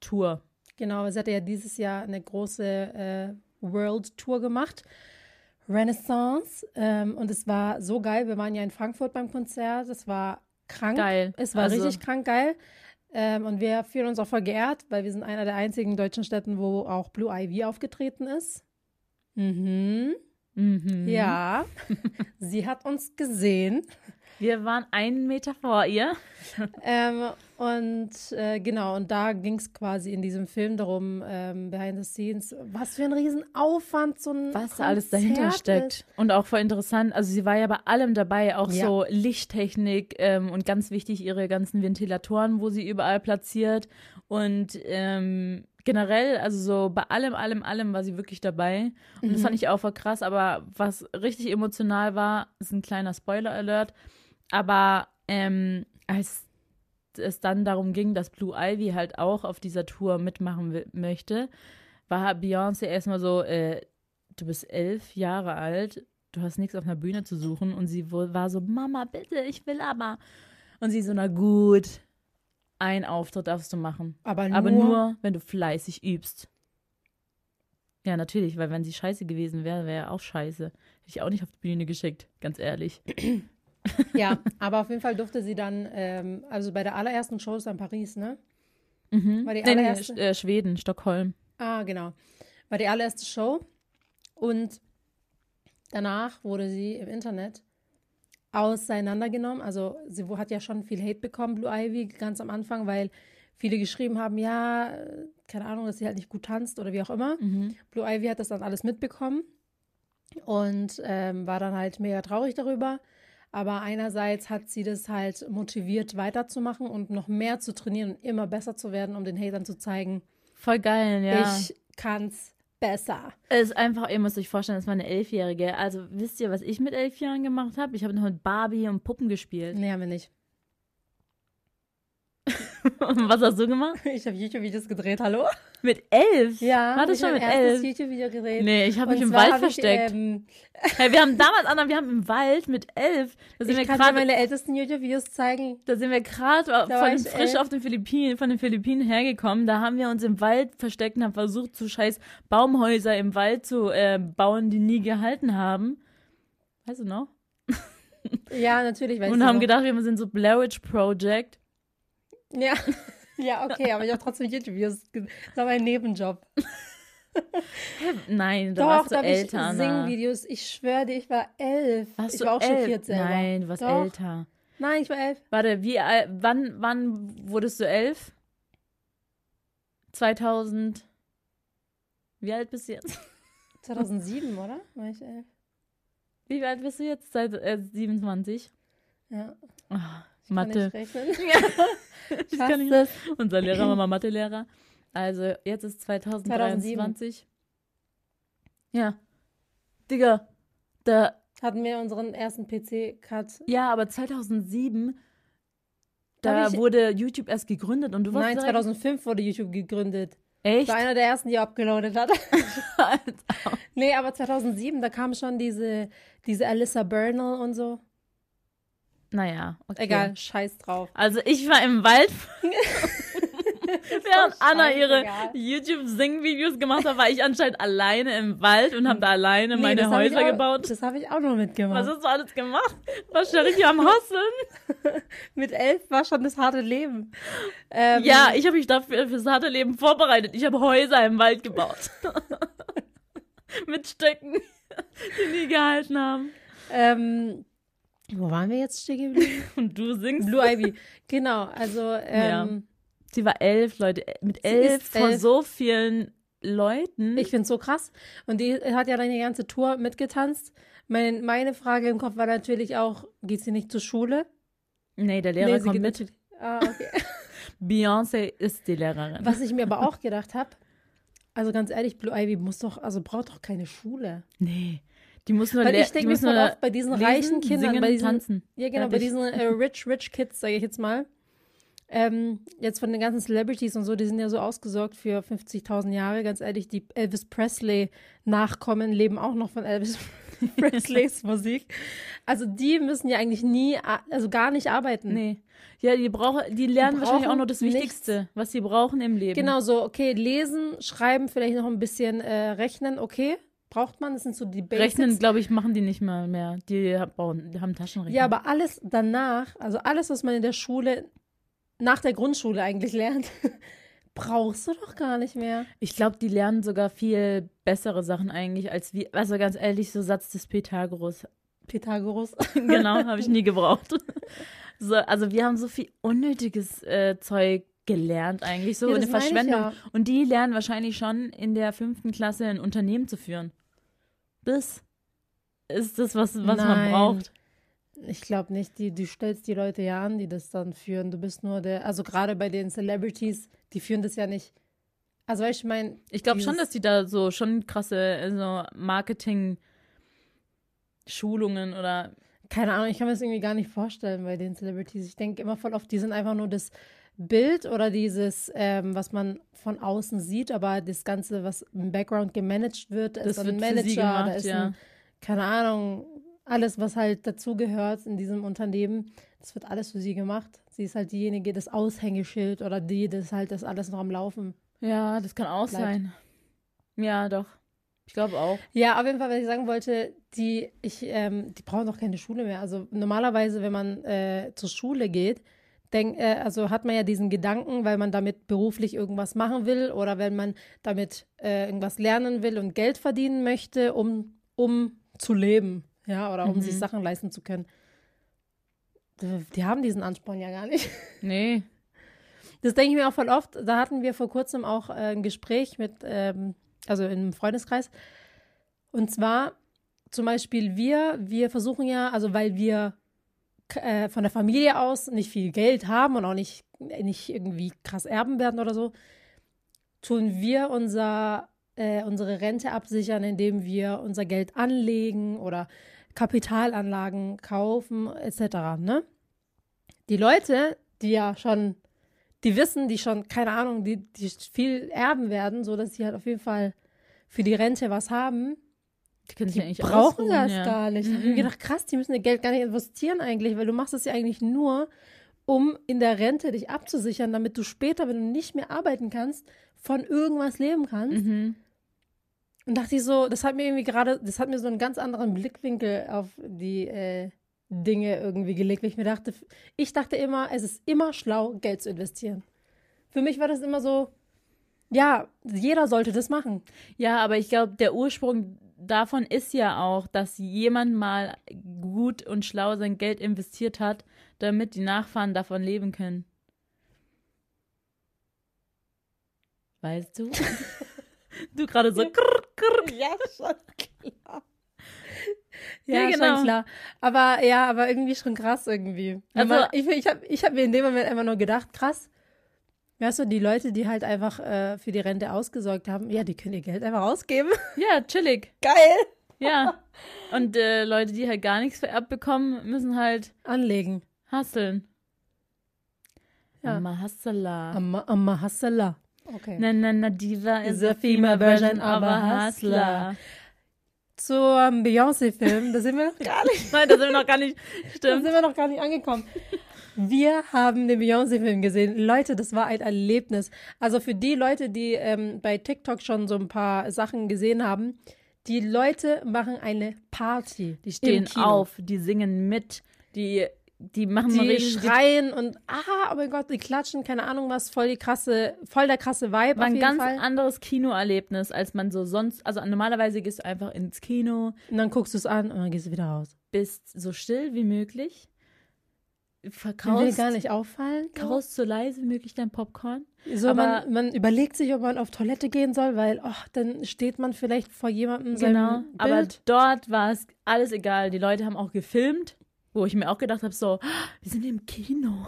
Tour. Genau, sie hatte ja dieses Jahr eine große äh, World Tour gemacht. Renaissance. Ähm, und es war so geil. Wir waren ja in Frankfurt beim Konzert. Es war krank. Geil. Es war Also- richtig krank geil. Ähm, und wir fühlen uns auch voll geehrt, weil wir sind einer der einzigen deutschen Städten, wo auch Blue Ivy aufgetreten ist. Mhm. Mhm. Ja. [laughs] Sie hat uns gesehen. Wir waren einen Meter vor ihr. Ähm, und äh, genau, und da ging es quasi in diesem Film darum, ähm, behind the scenes, was für ein Riesenaufwand so ein was da alles Konzert dahinter steckt. Ist. Und auch voll interessant. Also sie war ja bei allem dabei, auch Ja. so Lichttechnik ähm, und ganz wichtig ihre ganzen Ventilatoren, wo sie überall platziert. Und ähm, generell, also so bei allem, allem, allem war sie wirklich dabei. Und das Mhm. fand ich auch voll krass. Aber was richtig emotional war, ist ein kleiner Spoiler-Alert. Aber ähm, als es dann darum ging, dass Blue Ivy halt auch auf dieser Tour mitmachen möchte, war Beyoncé erstmal so, äh, du bist elf Jahre alt, du hast nichts auf einer Bühne zu suchen. Und sie war so, Mama, bitte, ich will aber. Und sie so, na gut, ein Auftritt darfst du machen. Aber nur, Aber nur, wenn du fleißig übst. Ja, natürlich, weil wenn sie scheiße gewesen wäre, wäre auch scheiße. Hätte ich auch nicht auf die Bühne geschickt, ganz ehrlich. [clears throat] ja, [laughs] aber auf jeden Fall durfte sie dann, ähm, also bei der allerersten Show ist in Paris, ne? Mhm. War die nee, nee, allererste? Sch- äh, Schweden, Stockholm. Ah, genau. War die allererste Show. Und danach wurde sie im Internet auseinandergenommen. Also sie wo- hat ja schon viel Hate bekommen, Blue Ivy, ganz am Anfang, weil viele geschrieben haben, ja, keine Ahnung, dass sie halt nicht gut tanzt oder wie auch immer. Mhm. Blue Ivy hat das dann alles mitbekommen und ähm, war dann halt mega traurig darüber. Aber einerseits hat sie das halt motiviert, weiterzumachen und noch mehr zu trainieren und immer besser zu werden, um den Hatern zu zeigen, Voll geil, ja. ich kann's besser. Es ist einfach, ihr müsst euch vorstellen, das war eine Elfjährige. Also wisst ihr, was ich mit elf Jahren gemacht habe? Ich habe noch mit Barbie und Puppen gespielt. Nee, haben wir nicht. [laughs] Was hast du gemacht? Ich habe YouTube-Videos gedreht, hallo? Mit elf? Ja, War das ich schon mit elf? YouTube-Video gedreht. Nee, ich habe mich im Wald versteckt. Ich, ähm, [laughs] hey, wir haben damals, Anna, wir haben im Wald mit elf, da sind ich wir kann dir gerade meine ältesten YouTube-Videos zeigen. Da sind wir gerade ich frisch elf. auf den Philippinen, von den Philippinen hergekommen. Da haben wir uns im Wald versteckt und haben versucht, so scheiß Baumhäuser im Wald zu äh, bauen, die nie gehalten haben. Weißt du noch? Ja, natürlich. Weißt und du haben noch. gedacht, wir sind so Blair Witch Project. Ja. [laughs] ja, okay, aber ich habe trotzdem YouTube-Videos. Das war mein Nebenjob. Nein, da Doch, warst du da habe ich älter, Anna. Auch Ich schwöre dir, ich war elf. Warst ich du war auch elf? schockiert selber. Nein, du warst Doch. älter. Nein, ich war elf. Warte, wie, al- wann, wann wurdest du elf? 2000. Wie alt bist du jetzt? [laughs] 2007, oder? War ich elf? Wie alt bist du jetzt? Seit äh, 27? Ja. Ah, Ich kann Mathe. nicht rechnen. Ich Ich kann nicht. es. [laughs] [laughs] Unser Lehrer war mal Mathelehrer. Also jetzt ist 2023. Ja. Digga, da, Hatten wir unseren ersten PC-Cut. ja, aber 2007, da wurde YouTube erst gegründet und du warst Nein, direkt- 2005 wurde YouTube gegründet. Echt? Ich war einer der ersten, die abgeloadet hat. [laughs] Nee, aber 2007, da kam schon diese, diese Alyssa Bernal und so. Naja, okay. Egal, scheiß drauf. Also ich war im Wald, [laughs] [laughs] während Anna ihre. YouTube-Sing-Videos gemacht hat, war ich anscheinend alleine im Wald und habe da alleine Nee, meine das Häuser auch, gebaut. Das habe ich auch noch mitgemacht. Was hast du alles gemacht? Ich hier am Hustlen? [laughs] Mit elf war schon das harte Leben. Ähm, Ja, ich habe mich dafür fürs harte Leben vorbereitet. Ich habe Häuser im Wald gebaut. Mit Stöcken, die nie gehalten haben. Ähm, wo waren wir jetzt stehen geblieben? [laughs] Und du singst. Blue Ivy. Genau, also ähm, Sie war elf, Leute. Mit elf vor elf. so vielen Leuten. ich finde es so krass. Und die hat ja dann die ganze Tour mitgetanzt. Mein, meine Frage im Kopf war natürlich auch, geht sie nicht zur Schule? nee, der Lehrer Nee, sie kommt geht mit. natürlich- Ah, okay. [laughs] Beyoncé ist die Lehrerin. Was ich mir aber auch [laughs] gedacht habe, also ganz ehrlich, Blue Ivy muss doch, also braucht doch keine Schule. Nee. Die muss nur Weil ich denke die mir voll oft bei diesen lesen, reichen Kindern, singen, bei diesen, tanzen. ja genau, bei diesen äh, [laughs] rich, rich Kids, sage ich jetzt mal, ähm, jetzt von den ganzen Celebrities und so, die sind ja so ausgesorgt für 50.000 Jahre. Ganz ehrlich, die Elvis Presley-Nachkommen leben auch noch von Elvis [laughs] Presleys Musik. Also die müssen ja eigentlich nie, also gar nicht arbeiten. Nee. Ja, die brauchen, die lernen wahrscheinlich auch nur das nichts. Wichtigste, was sie brauchen im Leben. Genau so, okay, lesen, schreiben, vielleicht noch ein bisschen äh, rechnen, okay, braucht man, das sind so die Basics. Rechnen, glaube ich, machen die nicht mal mehr. Die, bauen, die haben Taschenrechner. Ja, aber alles danach, also alles, was man in der Schule, nach der Grundschule eigentlich lernt, [laughs] brauchst du doch gar nicht mehr. Ich glaube, die lernen sogar viel bessere Sachen eigentlich als wir. Also ganz ehrlich, so Satz des Pythagoras. Pythagoras. [laughs] genau, habe ich nie [laughs] gebraucht. So, also wir haben so viel unnötiges äh, Zeug gelernt eigentlich, so Ja, eine Verschwendung. ja. Und die lernen wahrscheinlich schon in der fünften Klasse ein Unternehmen zu führen. Das ist das, was, was man Nein. braucht. Ich glaube nicht, die, du stellst die Leute ja an, die das dann führen. Du bist nur der, also gerade bei den Celebrities, die führen das ja nicht. Also ich meine, Ich glaube schon, dass die da so schon krasse äh, so Marketing-Schulungen oder keine Ahnung, ich kann mir das irgendwie gar nicht vorstellen bei den Celebrities. Ich denke immer voll oft, die sind einfach nur das Bild oder dieses, ähm, was man von außen sieht, aber das Ganze, was im Background gemanagt wird, da Das ist ein wird Manager, sie da gemacht, ist ja. ein, keine Ahnung, alles, was halt dazugehört in diesem Unternehmen, das wird alles für sie gemacht. Sie ist halt diejenige, das Aushängeschild oder die, das halt das alles noch am Laufen. Ja, das kann auch Bleibt. sein. Ja, doch. Ich glaube auch. Ja, auf jeden Fall, was ich sagen wollte, die, ich, ähm, die brauchen doch keine Schule mehr. Also normalerweise, wenn man äh, zur Schule geht, denk, äh, also hat man ja diesen Gedanken, weil man damit beruflich irgendwas machen will oder wenn man damit äh, irgendwas lernen will und Geld verdienen möchte, um, um zu leben, ja, oder um Mhm. sich Sachen leisten zu können. Die, haben diesen Ansporn ja gar nicht. [laughs] Nee. Das denke ich mir auch voll oft. Da hatten wir vor kurzem auch äh, ein Gespräch mit, ähm, also im Freundeskreis. Und zwar zum Beispiel wir, wir versuchen ja, also weil wir äh, von der Familie aus nicht viel Geld haben und auch nicht, nicht irgendwie krass erben werden oder so, tun wir unser, äh, unsere Rente absichern, indem wir unser Geld anlegen oder Kapitalanlagen kaufen etc. Ne? Die Leute, die ja schon die wissen, die schon, keine Ahnung, die, die viel erben werden, so dass sie halt auf jeden Fall für die Rente was haben. Die können sich Die eigentlich brauchen das ja. gar nicht. Ich habe mir Mhm. gedacht, krass, die müssen ihr Geld gar nicht investieren eigentlich, weil du machst es ja eigentlich nur, um in der Rente dich abzusichern, damit du später, wenn du nicht mehr arbeiten kannst, von irgendwas leben kannst. Mhm. Und dachte ich so, das hat mir irgendwie gerade, das hat mir so einen ganz anderen Blickwinkel auf die äh, Dinge irgendwie gelegt, weil ich mir dachte, ich dachte immer, es ist immer schlau, Geld zu investieren. Für mich war das immer so, ja, jeder sollte das machen. Ja, aber ich glaube, der Ursprung davon ist ja auch, dass jemand mal gut und schlau sein Geld investiert hat, damit die Nachfahren davon leben können. Weißt du? [laughs] du gerade so. Krr, krr. Ja, schon klar. [laughs] Ja, Ja, genau. schon klar. Aber ja, aber irgendwie schon krass irgendwie. Also- ich ich habe ich hab mir in dem Moment einfach nur gedacht, krass. Weißt du, die Leute, die halt einfach äh, für die Rente ausgesorgt haben, ja, die können ihr Geld einfach ausgeben. [laughs] Ja, chillig. Geil. Ja. Und äh, Leute, die halt gar nichts vererbt bekommen, müssen halt Anlegen. hustlen. Ja. Amma hustler. Amma, Amma Hassala. Okay. Na, na, na, Diva is Is a female version of a hustler. Zum Beyoncé-Film, da sind wir noch gar nicht, [laughs] Nein, das sind wir noch gar nicht. da Stimmt. sind wir noch gar nicht angekommen. [laughs] Wir haben den Beyoncé-Film gesehen. Leute, das war ein Erlebnis. Also für die Leute, die ähm, bei TikTok schon so ein paar Sachen gesehen haben, die Leute machen eine Party. Die stehen auf, die singen mit, die, die machen Die richtig, schreien und ah, oh mein Gott, die klatschen, keine Ahnung was, voll die krasse, voll der krasse Vibe war ein ganz Fall. anderes Kinoerlebnis, als man so sonst, also normalerweise gehst du einfach ins Kino, Und dann guckst du es an und dann gehst du wieder raus. bist so still wie möglich, Mir will verkaufst, gar nicht auffallen. kaust so leise wie möglich dein Popcorn. So, Aber- man, man überlegt sich, ob man auf Toilette gehen soll, weil, oh, dann steht man vielleicht vor jemandem Genau, seinem aber Bild. dort war es alles egal. Die Leute haben auch gefilmt, wo ich mir auch gedacht habe, so, "Ah, wir sind im Kino,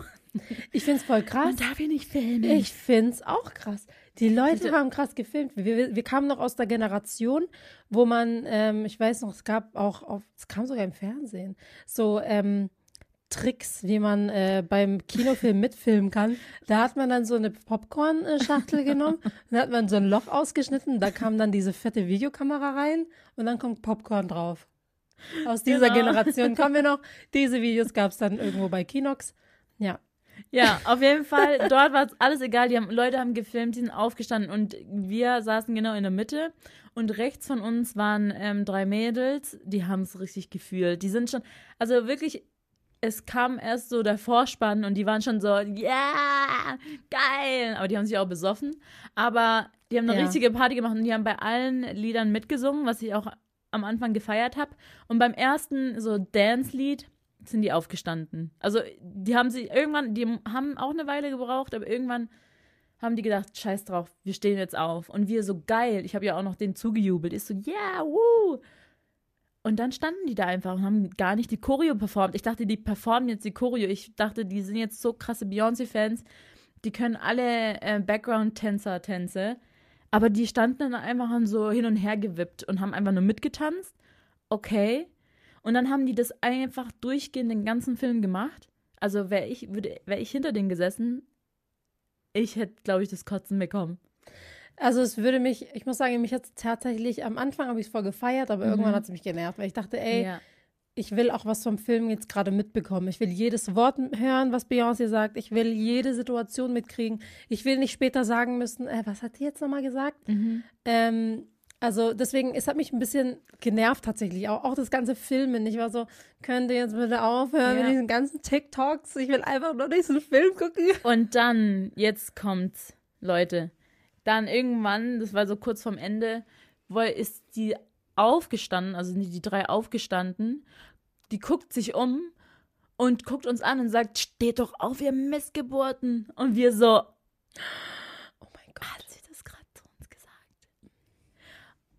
Ich find's voll [laughs] man krass. darf hier nicht filmen. Ich find's auch krass. Die Leute Diese- haben krass gefilmt. Wir, wir kamen noch aus der Generation, wo man, ähm, ich weiß noch, es gab auch, auf, es kam sogar im Fernsehen, so ähm, Tricks, wie man äh, beim Kinofilm mitfilmen kann. Da hat man dann so eine Popcorn-Schachtel [laughs] genommen, dann hat man so ein Loch ausgeschnitten, da kam dann diese fette Videokamera rein und dann kommt Popcorn drauf. Aus dieser Genau. Generation kommen wir noch. [laughs] Diese Videos gab es dann irgendwo bei Kinox. Ja. Ja, auf jeden Fall, dort war alles egal. Die haben, Leute haben gefilmt, die sind aufgestanden und wir saßen genau in der Mitte. Und rechts von uns waren ähm, drei Mädels, die haben es richtig gefühlt. Die sind schon, also wirklich, es kam erst so der Vorspann und die waren schon so, ja, geil. Aber die haben sich auch besoffen. Aber die haben eine Ja. richtige Party gemacht und die haben bei allen Liedern mitgesungen, was ich auch am Anfang gefeiert habe. Und beim ersten so Dance-Lied sind die aufgestanden. Also die haben sie irgendwann, die haben auch eine Weile gebraucht, aber irgendwann haben die gedacht, scheiß drauf, wir stehen jetzt auf. Und wir so geil, ich habe ja auch noch den zugejubelt. Ich so, yeah, woo. Und dann standen die da einfach und haben gar nicht die Choreo performt. Ich dachte, die performen jetzt die Choreo. Ich dachte, die sind jetzt so krasse Beyoncé-Fans. Die können alle äh, Background-Tänzer-Tänze. Aber die standen dann einfach so hin und her gewippt und haben einfach nur mitgetanzt. Okay. Und dann haben die das einfach durchgehend den ganzen Film gemacht. Also wäre ich, wäre ich hinter denen gesessen, ich hätte, glaube ich, das Kotzen bekommen. Also es würde mich, ich muss sagen, mich hat tatsächlich, am Anfang habe ich es voll gefeiert, aber Mhm. irgendwann hat es mich genervt, weil ich dachte, ey, ja. ich will auch was vom Film jetzt gerade mitbekommen. Ich will jedes Wort hören, was Beyoncé sagt. Ich will jede Situation mitkriegen. Ich will nicht später sagen müssen, äh, was hat die jetzt nochmal gesagt? Mhm. Ähm, also deswegen, es hat mich ein bisschen genervt tatsächlich. Auch, auch das ganze Filmen. Ich war so, könnt ihr jetzt bitte aufhören Ja. mit diesen ganzen TikToks? Ich will einfach nur diesen Film gucken. Und dann, jetzt kommt's, Leute. Dann irgendwann, das war so kurz vorm Ende, wo ist die aufgestanden, also sind die drei aufgestanden, die guckt sich um und guckt uns an und sagt, steht doch auf, ihr Missgeburten. Und wir so, Oh mein Gott. hat sie das gerade zu uns gesagt?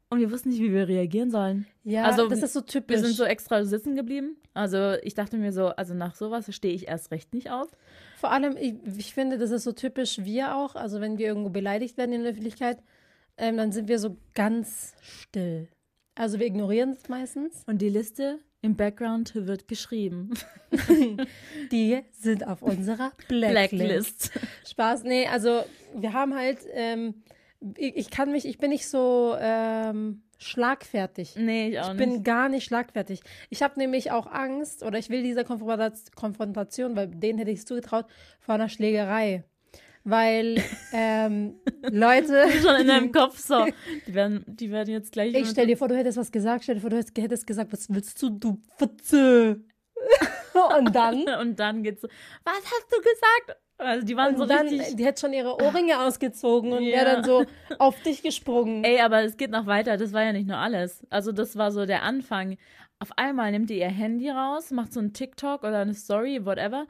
Und wir wussten nicht, wie wir reagieren sollen. Ja, Also, das ist so typisch. Wir sind so extra sitzen geblieben. Also ich dachte mir so, also nach sowas stehe ich erst recht nicht auf. Vor allem, ich, ich finde, das ist so typisch wir auch. Also wenn wir irgendwo beleidigt werden in der Öffentlichkeit, ähm, dann sind wir so ganz still. Also wir ignorieren es meistens. Und die Liste Im Background wird geschrieben. [laughs] Die sind auf unserer Blacklist. Blacklist. Spaß, nee, also wir haben halt, ähm, ich, ich, kann mich, ich bin nicht so ähm, schlagfertig. Nee, ich auch nicht. Ich bin gar nicht schlagfertig. Ich habe nämlich auch Angst, oder ich will dieser Konfrontation, weil denen hätte ich es zugetraut, vor einer Schlägerei weil [laughs] ähm, Leute. Schon in deinem Kopf so. [laughs] Die werden, die werden jetzt gleich. Ich stell dir vor, du hättest was gesagt, stell dir vor, du hättest gesagt, was willst du, du Pfütze? [laughs] Und dann? Und dann geht's so, was hast du gesagt? Also die waren und so dann, richtig. Die hat schon ihre Ohrringe ausgezogen und ja. wäre dann so auf dich gesprungen. Ey, aber es geht noch weiter. Das war ja nicht nur alles. Also das war so der Anfang. Auf einmal nimmt ihr ihr Handy raus, macht so ein TikTok oder eine Story, whatever,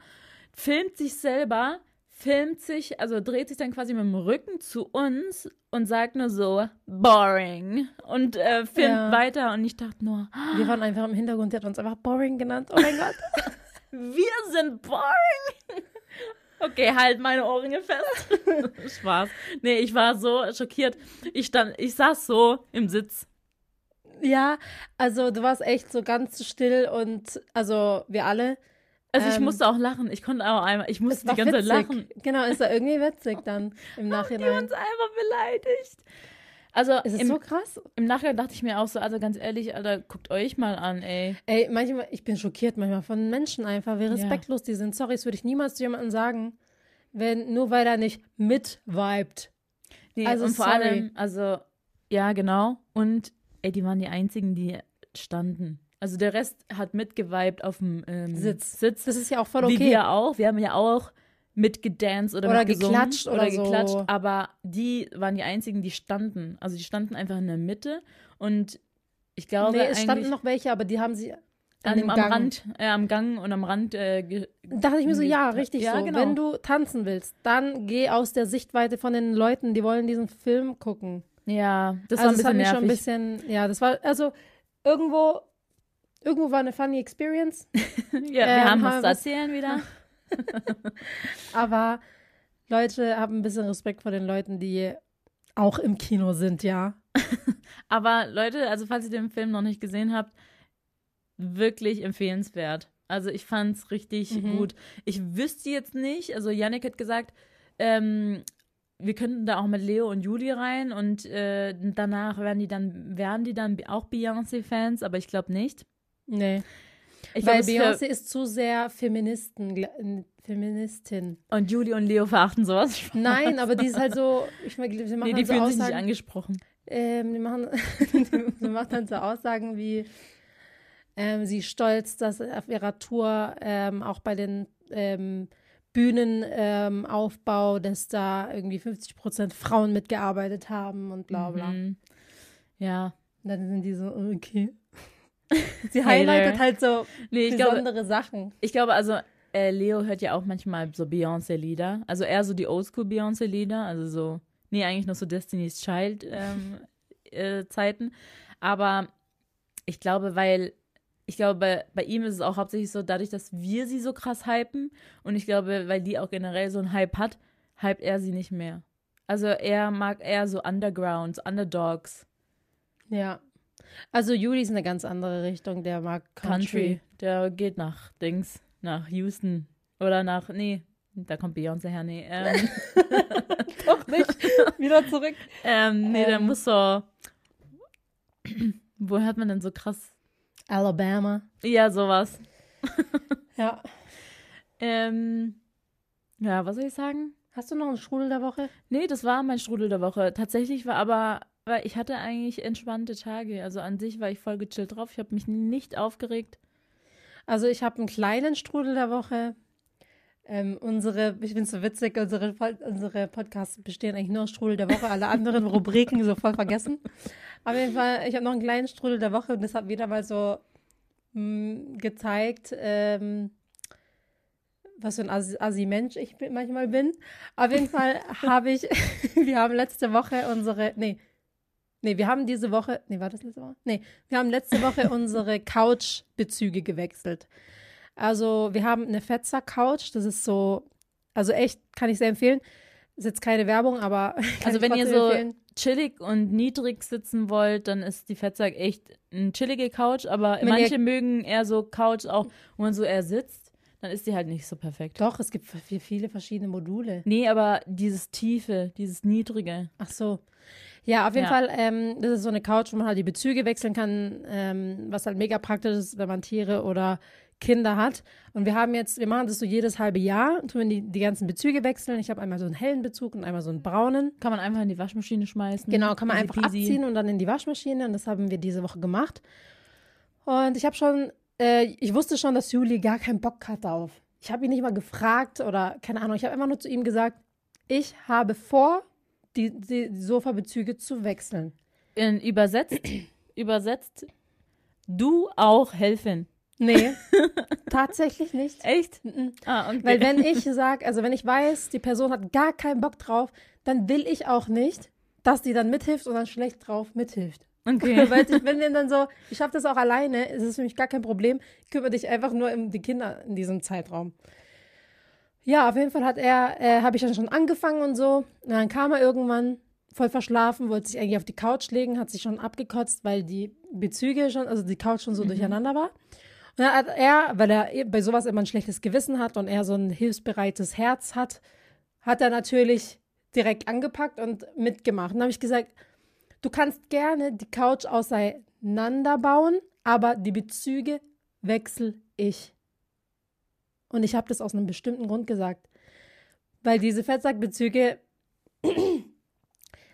filmt sich selber filmt sich, also dreht sich dann quasi mit dem Rücken zu uns und sagt nur so, boring. Und äh, filmt ja. weiter und ich dachte nur, wir waren einfach im Hintergrund, der hat uns einfach boring genannt. Oh mein Gott. [laughs] wir sind boring. Okay, halt meine Ohrringe fest. [laughs] Spaß. Nee, ich war so schockiert. Ich stand, ich saß so im Sitz. Ja, also du warst echt so ganz still und also wir alle also ich ähm, musste auch lachen. Ich konnte auch einmal, ich musste die ganze Zeit lachen. Genau, ist ja irgendwie witzig dann im Nachhinein. Die uns einfach beleidigt. Also ist es im, so krass? Im Nachhinein dachte ich mir auch so, also ganz ehrlich, Alter, guckt euch mal an, ey. Ey, manchmal, ich bin schockiert manchmal von Menschen einfach, wie respektlos ja. die sind. Sorry, das würde ich niemals zu jemandem sagen, wenn, nur weil er nicht mitvibet. Nee, also und vor sorry. allem, also, ja, genau. Und ey, die waren die einzigen, die standen. Also der Rest hat mitgeweibt auf dem ähm, Sitz. Sitz. Das ist ja auch voll okay. Wie wir auch. Wir haben ja auch mitgedanced oder, oder geklatscht oder, oder geklatscht. So. Aber die waren die einzigen, die standen. Also die standen einfach in der Mitte und ich glaube. Nee, es standen noch welche, aber die haben sie an dem am Gang. Rand, äh, am Gang und am Rand. Äh, dachte ich mir so, ja, richtig ja, so. Genau. Wenn du tanzen willst, dann geh aus der Sichtweite von den Leuten, die wollen diesen Film gucken. Ja, das also war ein bisschen das hat mich nervig. schon ein bisschen, ja, das war, also irgendwo irgendwo war eine funny Experience. [laughs] ja, wir ähm, haben was zu erzählen wieder. [laughs] Aber Leute haben ein bisschen Respekt vor den Leuten, die auch im Kino sind, ja. [laughs] Aber Leute, also falls ihr den Film noch nicht gesehen habt, wirklich empfehlenswert. Also ich fand's richtig mhm. gut. Ich wüsste jetzt nicht, also Yannick hat gesagt, ähm, wir könnten da auch mit Leo und Julie rein und äh, danach werden die dann, werden die dann auch Beyoncé-Fans, aber ich glaube nicht. Nee. Ich Weil Beyoncé ist zu sehr Feministen, Feministin. Und Julie und Leo verachten sowas. Nein, aber die ist halt so, ich meine, sie machen nee, die so fühlen Aussagen, sich nicht angesprochen. Ähm, die machen, [laughs] sie macht dann so Aussagen wie, ähm, sie stolz, dass auf ihrer Tour ähm, auch bei den ähm, Bühnenaufbau, ähm, dass da irgendwie 50 Prozent Frauen mitgearbeitet haben und bla bla. Mhm. Ja. Und dann sind die so, okay. [laughs] Sie highlightet halt so nee, besondere glaube, Sachen. Ich glaube, also äh, Leo hört ja auch manchmal so Beyoncé-Lieder. Also eher so die Oldschool Beyoncé-Lieder. Also so, nee, eigentlich noch so Destiny's Child ähm, [laughs] äh. Aber ich glaube, weil, ich glaube, bei, bei, ihm ist es auch hauptsächlich so, dadurch, dass wir sie so krass hypen. Und ich glaube, weil die auch generell so einen Hype hat, hypt er sie nicht mehr. Also er mag eher so Undergrounds, Underdogs. Ja. Also Juli ist eine ganz andere Richtung, der mag Country. Country. Der geht nach Dings, nach Houston. Oder nach, nee, da kommt Beyoncé her, nee. Ähm. [laughs] Doch nicht. Wieder zurück. Ähm, nee, ähm. der muss so. Wo hört man denn so krass? Alabama. Ja, sowas. ja. Ähm, ja, was soll ich sagen? Hast du noch einen Strudel der Woche? Nee, das war mein Strudel der Woche. Tatsächlich war aber weil ich hatte eigentlich entspannte Tage. Also an sich war ich voll gechillt drauf. Ich habe mich nicht aufgeregt. Also ich habe einen kleinen Strudel der Woche. Ähm, unsere, ich finde es so witzig, unsere, unsere Podcasts bestehen eigentlich nur aus Strudel der Woche, alle anderen Rubriken so voll vergessen. Auf jeden ich habe noch einen kleinen Strudel der Woche und das hat wieder mal so mh, mm, gezeigt, ähm, was für ein Assi-Mensch ich manchmal bin. Auf jeden Fall habe ich, [laughs] wir haben letzte Woche unsere, nee, Nee, wir haben diese Woche, nee, war das letzte Woche? Nee, wir haben letzte [laughs] Woche unsere Couch-Bezüge gewechselt. Also, wir haben eine Fetzer-Couch, das ist so, also echt, kann ich sehr empfehlen. Ist jetzt keine Werbung, aber. [laughs] Also wenn ihr so empfehlen. chillig und niedrig sitzen wollt, dann ist die Fettsack echt eine chillige Couch, aber Wenn manche mögen eher so Couch auch, wo man so eher sitzt, dann ist die halt nicht so perfekt. Doch, es gibt viel- viele verschiedene Module. Nee, aber dieses Tiefe, dieses Niedrige. Ach so. Ja, auf jeden Ja. Fall, ähm, das ist so eine Couch, wo man halt die Bezüge wechseln kann, ähm, was halt mega praktisch ist, wenn man Tiere oder Kinder hat. Und wir haben jetzt, wir machen das so jedes halbe Jahr, tun wir die, die ganzen Bezüge wechseln. Ich habe einmal so einen hellen Bezug und einmal so einen braunen. Kann man einfach in die Waschmaschine schmeißen. Genau, kann man Easy einfach peasy. abziehen und dann in die Waschmaschine. Und das haben wir diese Woche gemacht. Und ich habe schon, äh, ich wusste schon, dass Juli gar keinen Bock hat darauf. Ich habe ihn nicht mal gefragt oder keine Ahnung. Ich habe einfach nur zu ihm gesagt, ich habe vor, die, die Sofabezüge zu wechseln. In, übersetzt, [clears throat] übersetzt, du auch helfen. Nee, [laughs] tatsächlich nicht. Echt? Mhm. Ah, okay. Weil wenn ich sage, also wenn ich weiß, die Person hat gar keinen Bock drauf, dann will ich auch nicht, dass die dann mithilft und dann schlecht drauf mithilft. okay. [laughs] Weil ich bin dann so, ich schaffe das auch alleine, es ist für mich gar kein Problem. Kümmere dich einfach nur um die Kinder in diesem Zeitraum. Ja, auf jeden Fall hat er, äh, habe ich dann schon angefangen und so. Und dann kam er irgendwann voll verschlafen, wollte sich eigentlich auf die Couch legen, hat sich schon abgekotzt, weil die Bezüge schon, also die Couch schon so durcheinander war. Und dann hat er, weil er eh bei sowas immer ein schlechtes Gewissen hat und er so ein hilfsbereites Herz hat, hat er natürlich direkt angepackt und mitgemacht. Und dann habe ich gesagt, du kannst gerne die Couch auseinanderbauen, aber die Bezüge wechsel ich. Und ich habe das aus einem bestimmten Grund gesagt. Weil diese Fettsackbezüge, [clears throat]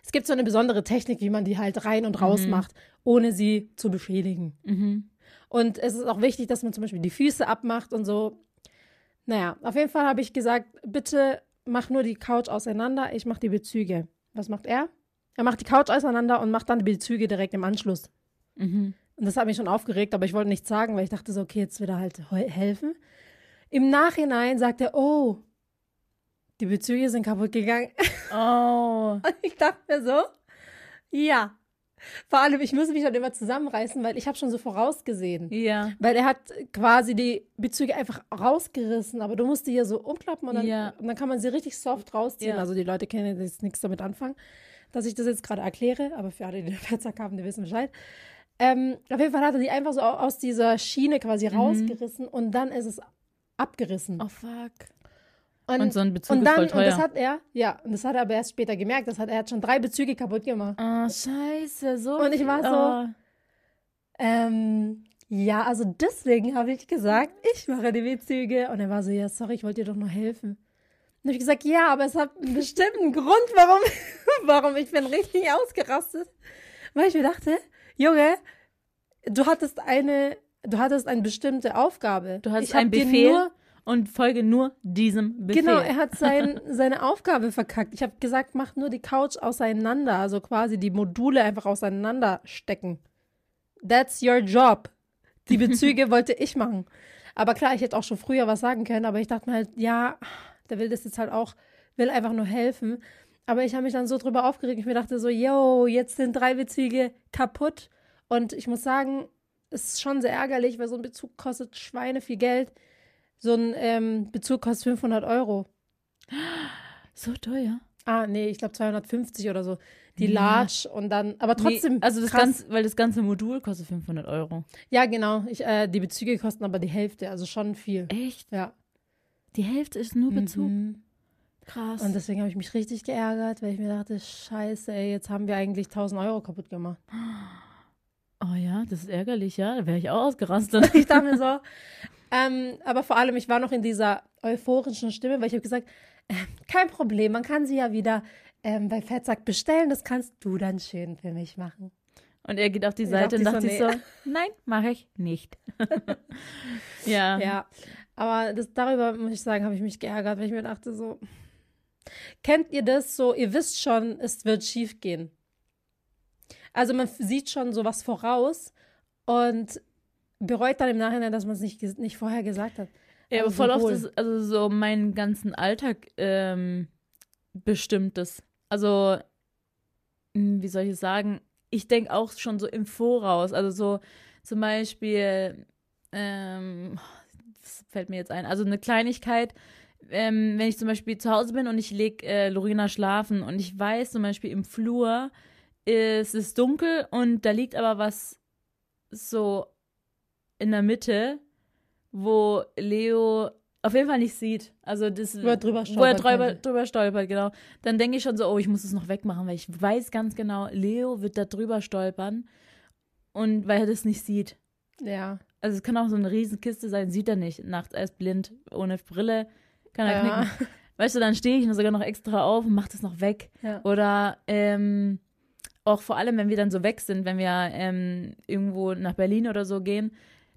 es gibt so eine besondere Technik, wie man die halt rein und raus Mhm. macht, ohne sie zu beschädigen. mhm. Und es ist auch wichtig, dass man zum Beispiel die Füße abmacht und so. Naja, auf jeden Fall habe ich gesagt, bitte mach nur die Couch auseinander, ich mache die Bezüge. Was macht er? Er macht die Couch auseinander und macht dann die Bezüge direkt im Anschluss. Mhm. Und das hat mich schon aufgeregt, aber ich wollte nichts sagen, weil ich dachte so, okay, jetzt wird er halt helfen. Im Nachhinein sagt er, oh, die Bezüge sind kaputt gegangen. [laughs] Oh. Und ich dachte mir so, ja. Vor allem, ich muss mich dann immer zusammenreißen, weil ich habe schon so vorausgesehen. Ja. Weil er hat quasi die Bezüge einfach rausgerissen, aber du musst die hier so umklappen und dann, Ja. und dann kann man sie richtig soft rausziehen. Ja. Also die Leute können jetzt nichts damit anfangen, dass ich das jetzt gerade erkläre, aber für alle, die den Fettsack haben, die wissen Bescheid. Ähm, auf jeden Fall hat er die einfach so au- aus dieser Schiene quasi Mhm. rausgerissen und dann ist es abgerissen. Oh, fuck. Und so ein Bezug und ist dann, voll und das teuer. hat er, ja, und das hat er aber erst später gemerkt, das hat, er hat schon drei Bezüge kaputt gemacht. Ah, scheiße, so. Und ich war so- Oh. Ähm, ja, also deswegen habe ich gesagt, ich mache die Bezüge. Und er war so, ja, sorry, ich wollte dir doch nur helfen. Und habe ich gesagt, ja, aber es hat einen bestimmten Grund, warum, [laughs] warum ich bin richtig ausgerastet. Weil ich mir dachte, Junge, du hattest eine, du hattest eine bestimmte Aufgabe. Du hattest einen dir Befehl Nur, und folge nur diesem Befehl. Genau, er hat sein, [laughs] seine Aufgabe verkackt. Ich habe gesagt, mach nur die Couch auseinander, also quasi die Module einfach auseinander stecken. That's your job. Die Bezüge [laughs] wollte ich machen. Aber klar, ich hätte auch schon früher was sagen können, aber ich dachte mir halt, ja, der will das jetzt halt auch, will einfach nur helfen. Aber ich habe mich dann so drüber aufgeregt. Ich mir dachte so, yo, jetzt sind drei Bezüge kaputt. Und ich muss sagen, es ist schon sehr ärgerlich, weil so ein Bezug kostet Schweine viel Geld. So ein ähm, Bezug kostet 500 Euro. so teuer. Ah, nee, ich glaube 250 oder so. Die Ja. Large und dann, aber trotzdem. Nee, also das krass. ganze, weil das ganze Modul kostet 500 Euro. Ja, genau. Ich, äh, die Bezüge kosten aber die Hälfte, also schon viel. Echt? Ja. Die Hälfte ist nur Bezug. Mhm. Krass. Und deswegen habe ich mich richtig geärgert, weil ich mir dachte, scheiße, ey, jetzt haben wir eigentlich 1000 Euro kaputt gemacht. [gasps] oh ja, das ist ärgerlich, ja. Da wäre ich auch ausgerastet. [laughs] [laughs] Ich dachte mir so. Ähm, aber vor allem, ich war noch in dieser euphorischen Stimme, weil ich habe gesagt, äh, kein Problem, man kann sie ja wieder ähm, bei Fettsack bestellen, das kannst du dann schön für mich machen. Und er geht auf die Seite und dachte so, sich [laughs] so, nein, mache ich nicht. ja. Ja, aber das, darüber muss ich sagen, habe ich mich geärgert, weil ich mir dachte so, kennt ihr das so, ihr wisst schon, es wird schief gehen. Also man sieht schon sowas voraus und bereut dann im Nachhinein, dass man es nicht, nicht vorher gesagt hat. Ja, aber Also voll oft ist also so meinen ganzen Alltag ähm, bestimmt das. Also, mh, wie soll ich es sagen? Ich denke auch schon so im Voraus. Also so zum Beispiel, ähm, das fällt mir jetzt ein, also eine Kleinigkeit. ähm, wenn ich zum Beispiel zu Hause bin und ich lege äh, Lorena schlafen und ich weiß zum Beispiel im Flur ist es dunkel und da liegt aber was so in der Mitte, wo Leo auf jeden Fall nicht sieht. Also das, Wo er drüber wo er stolpert drüber, stolpert, genau. Dann denke ich schon so, oh, ich muss es noch wegmachen, weil ich weiß ganz genau, Leo wird da drüber stolpern und weil er das nicht sieht. Ja. Also es kann auch so eine Riesenkiste sein, sieht er nicht. Nachts er ist blind, ohne Brille, kann er Ja. knicken. Weißt du, dann stehe ich sogar noch extra auf und mache das noch weg. Ja. Oder ähm, auch vor allem, wenn wir dann so weg sind, wenn wir ähm, irgendwo nach Berlin oder so gehen,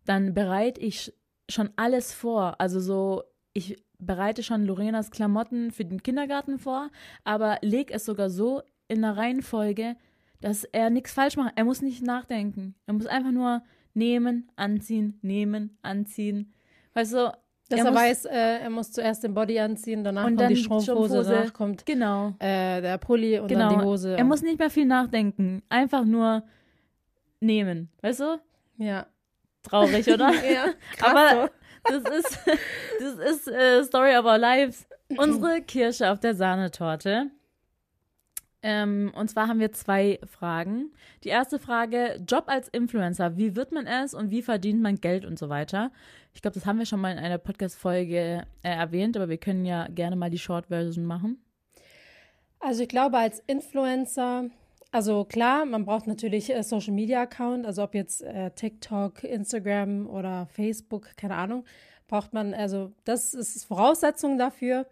dann bereite ich schon alles vor. Also so, ich bereite schon Lorenas Klamotten für den Kindergarten vor, aber leg es sogar so in der Reihenfolge, dass er nichts falsch macht. Er muss nicht nachdenken. Er muss einfach nur nehmen, anziehen, nehmen, anziehen. Weißt du, Dass Er er, muss- weiß, äh, er muss zuerst den Body anziehen, danach Und kommt die Strumpfhose, Strumpfhose. danach kommt genau. äh, der Pulli und Genau. dann die Hose. Er muss nicht mehr viel nachdenken. Einfach nur nehmen. Weißt du? ja. Traurig, oder? [laughs] ja, [laughs] Aber das ist, [laughs] das ist äh, Story of our lives. Unsere Kirsche auf der Sahnetorte. Ähm, und zwar haben wir zwei Fragen. Die erste Frage: Job als Influencer. Wie wird man es und wie verdient man Geld und so weiter? Ich glaube, das haben wir schon mal in einer Podcast-Folge äh, erwähnt, aber wir können ja gerne mal die Short-Version machen. Also ich glaube, als Influencer, also klar, man braucht natürlich äh, Social Media Account, also ob jetzt äh, TikTok, Instagram oder Facebook, keine Ahnung, braucht man, also das ist Voraussetzung dafür.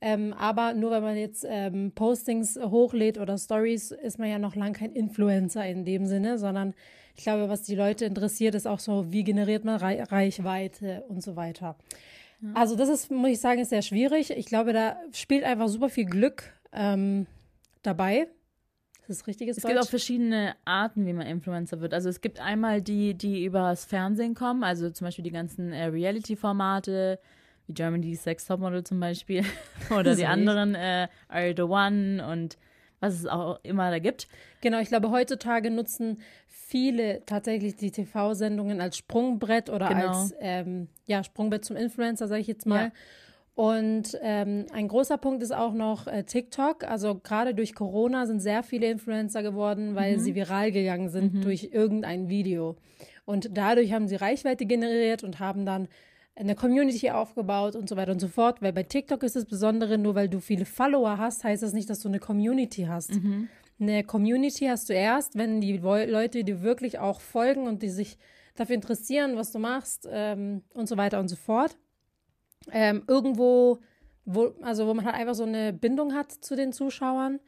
Ähm, aber nur wenn man jetzt ähm, Postings hochlädt oder Stories, ist man ja noch lang kein Influencer in dem Sinne, sondern ich glaube, was die Leute interessiert, ist auch so, wie generiert man Rei Reichweite und so weiter. Also das ist, muss ich sagen, ist sehr schwierig. Ich glaube, da spielt einfach super viel Glück ähm, dabei. Das ist richtiges Es Deutsch. gibt auch verschiedene Arten, wie man Influencer wird. Also es gibt einmal die, die übers Fernsehen kommen, also zum Beispiel die ganzen äh, Reality-Formate, wie Germany's Sex Topmodel zum Beispiel, [laughs] oder die anderen, äh, Are the One und was es auch immer da gibt. Genau, ich glaube, heutzutage nutzen viele tatsächlich die TV-Sendungen als Sprungbrett oder Genau. als ähm, ja, Sprungbrett zum Influencer, sage ich jetzt mal. Ja. Und ähm, ein großer Punkt ist auch noch äh, TikTok. Also gerade durch Corona sind sehr viele Influencer geworden, weil Mhm. sie viral gegangen sind durch irgendein Video. Und dadurch haben sie Reichweite generiert und haben dann eine Community aufgebaut und so weiter und so fort. Weil bei TikTok ist das Besondere, nur weil du viele Follower hast, heißt das nicht, dass du eine Community hast. Eine Community hast du erst, wenn die Leute dir wirklich auch folgen und die sich dafür interessieren, was du machst ähm, und so weiter und so fort. Ähm, irgendwo, wo, also wo man halt einfach so eine Bindung hat zu den Zuschauern.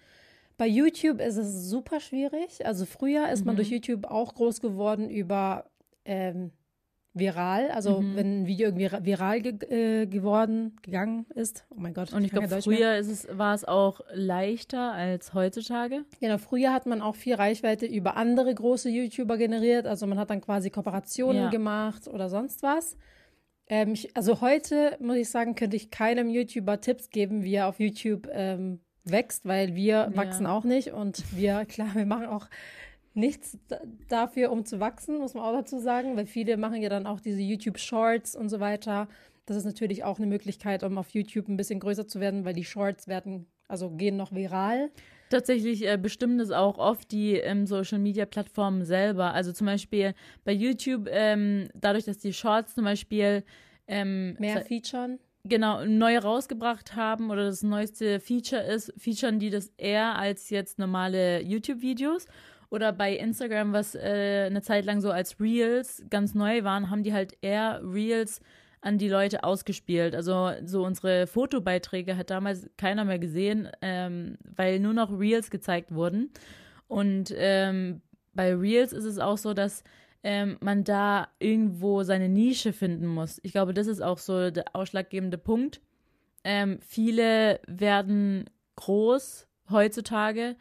Bei YouTube ist es super schwierig. Also früher ist man durch YouTube auch groß geworden über ähm, viral, also wenn ein Video irgendwie ra- viral ge äh, geworden, gegangen ist. Oh mein Gott. Und ich glaube, früher ist es, war es auch leichter als heutzutage. Genau, früher hat man auch viel Reichweite über andere große YouTuber generiert. Also man hat dann quasi Kooperationen Ja. gemacht oder sonst was. Ähm, ich, also heute, muss ich sagen, könnte ich keinem YouTuber Tipps geben, wie er auf YouTube ähm, wächst, weil wir wachsen auch nicht. Und wir, [laughs] klar, wir machen auch nichts da- dafür, um zu wachsen, muss man auch dazu sagen, weil viele machen ja dann auch diese YouTube-Shorts und so weiter. Das ist natürlich auch eine Möglichkeit, um auf YouTube ein bisschen größer zu werden, weil die Shorts werden, also gehen noch viral. Tatsächlich äh, bestimmen das auch oft die ähm, Social Media Plattformen selber. Also zum Beispiel bei YouTube, ähm, dadurch, dass die Shorts zum Beispiel ähm, Mehr featuren. genau neu rausgebracht haben oder das neueste Feature ist, featuren die das eher als jetzt normale YouTube-Videos. Oder bei Instagram, was äh, eine Zeit lang so als Reels ganz neu waren, haben die halt eher Reels an die Leute ausgespielt. Also so unsere Fotobeiträge hat damals keiner mehr gesehen, ähm, weil nur noch Reels gezeigt wurden. Und ähm, bei Reels ist es auch so, dass ähm, man da irgendwo seine Nische finden muss. Ich glaube, das ist auch so der ausschlaggebende Punkt. Ähm, viele werden groß heutzutage,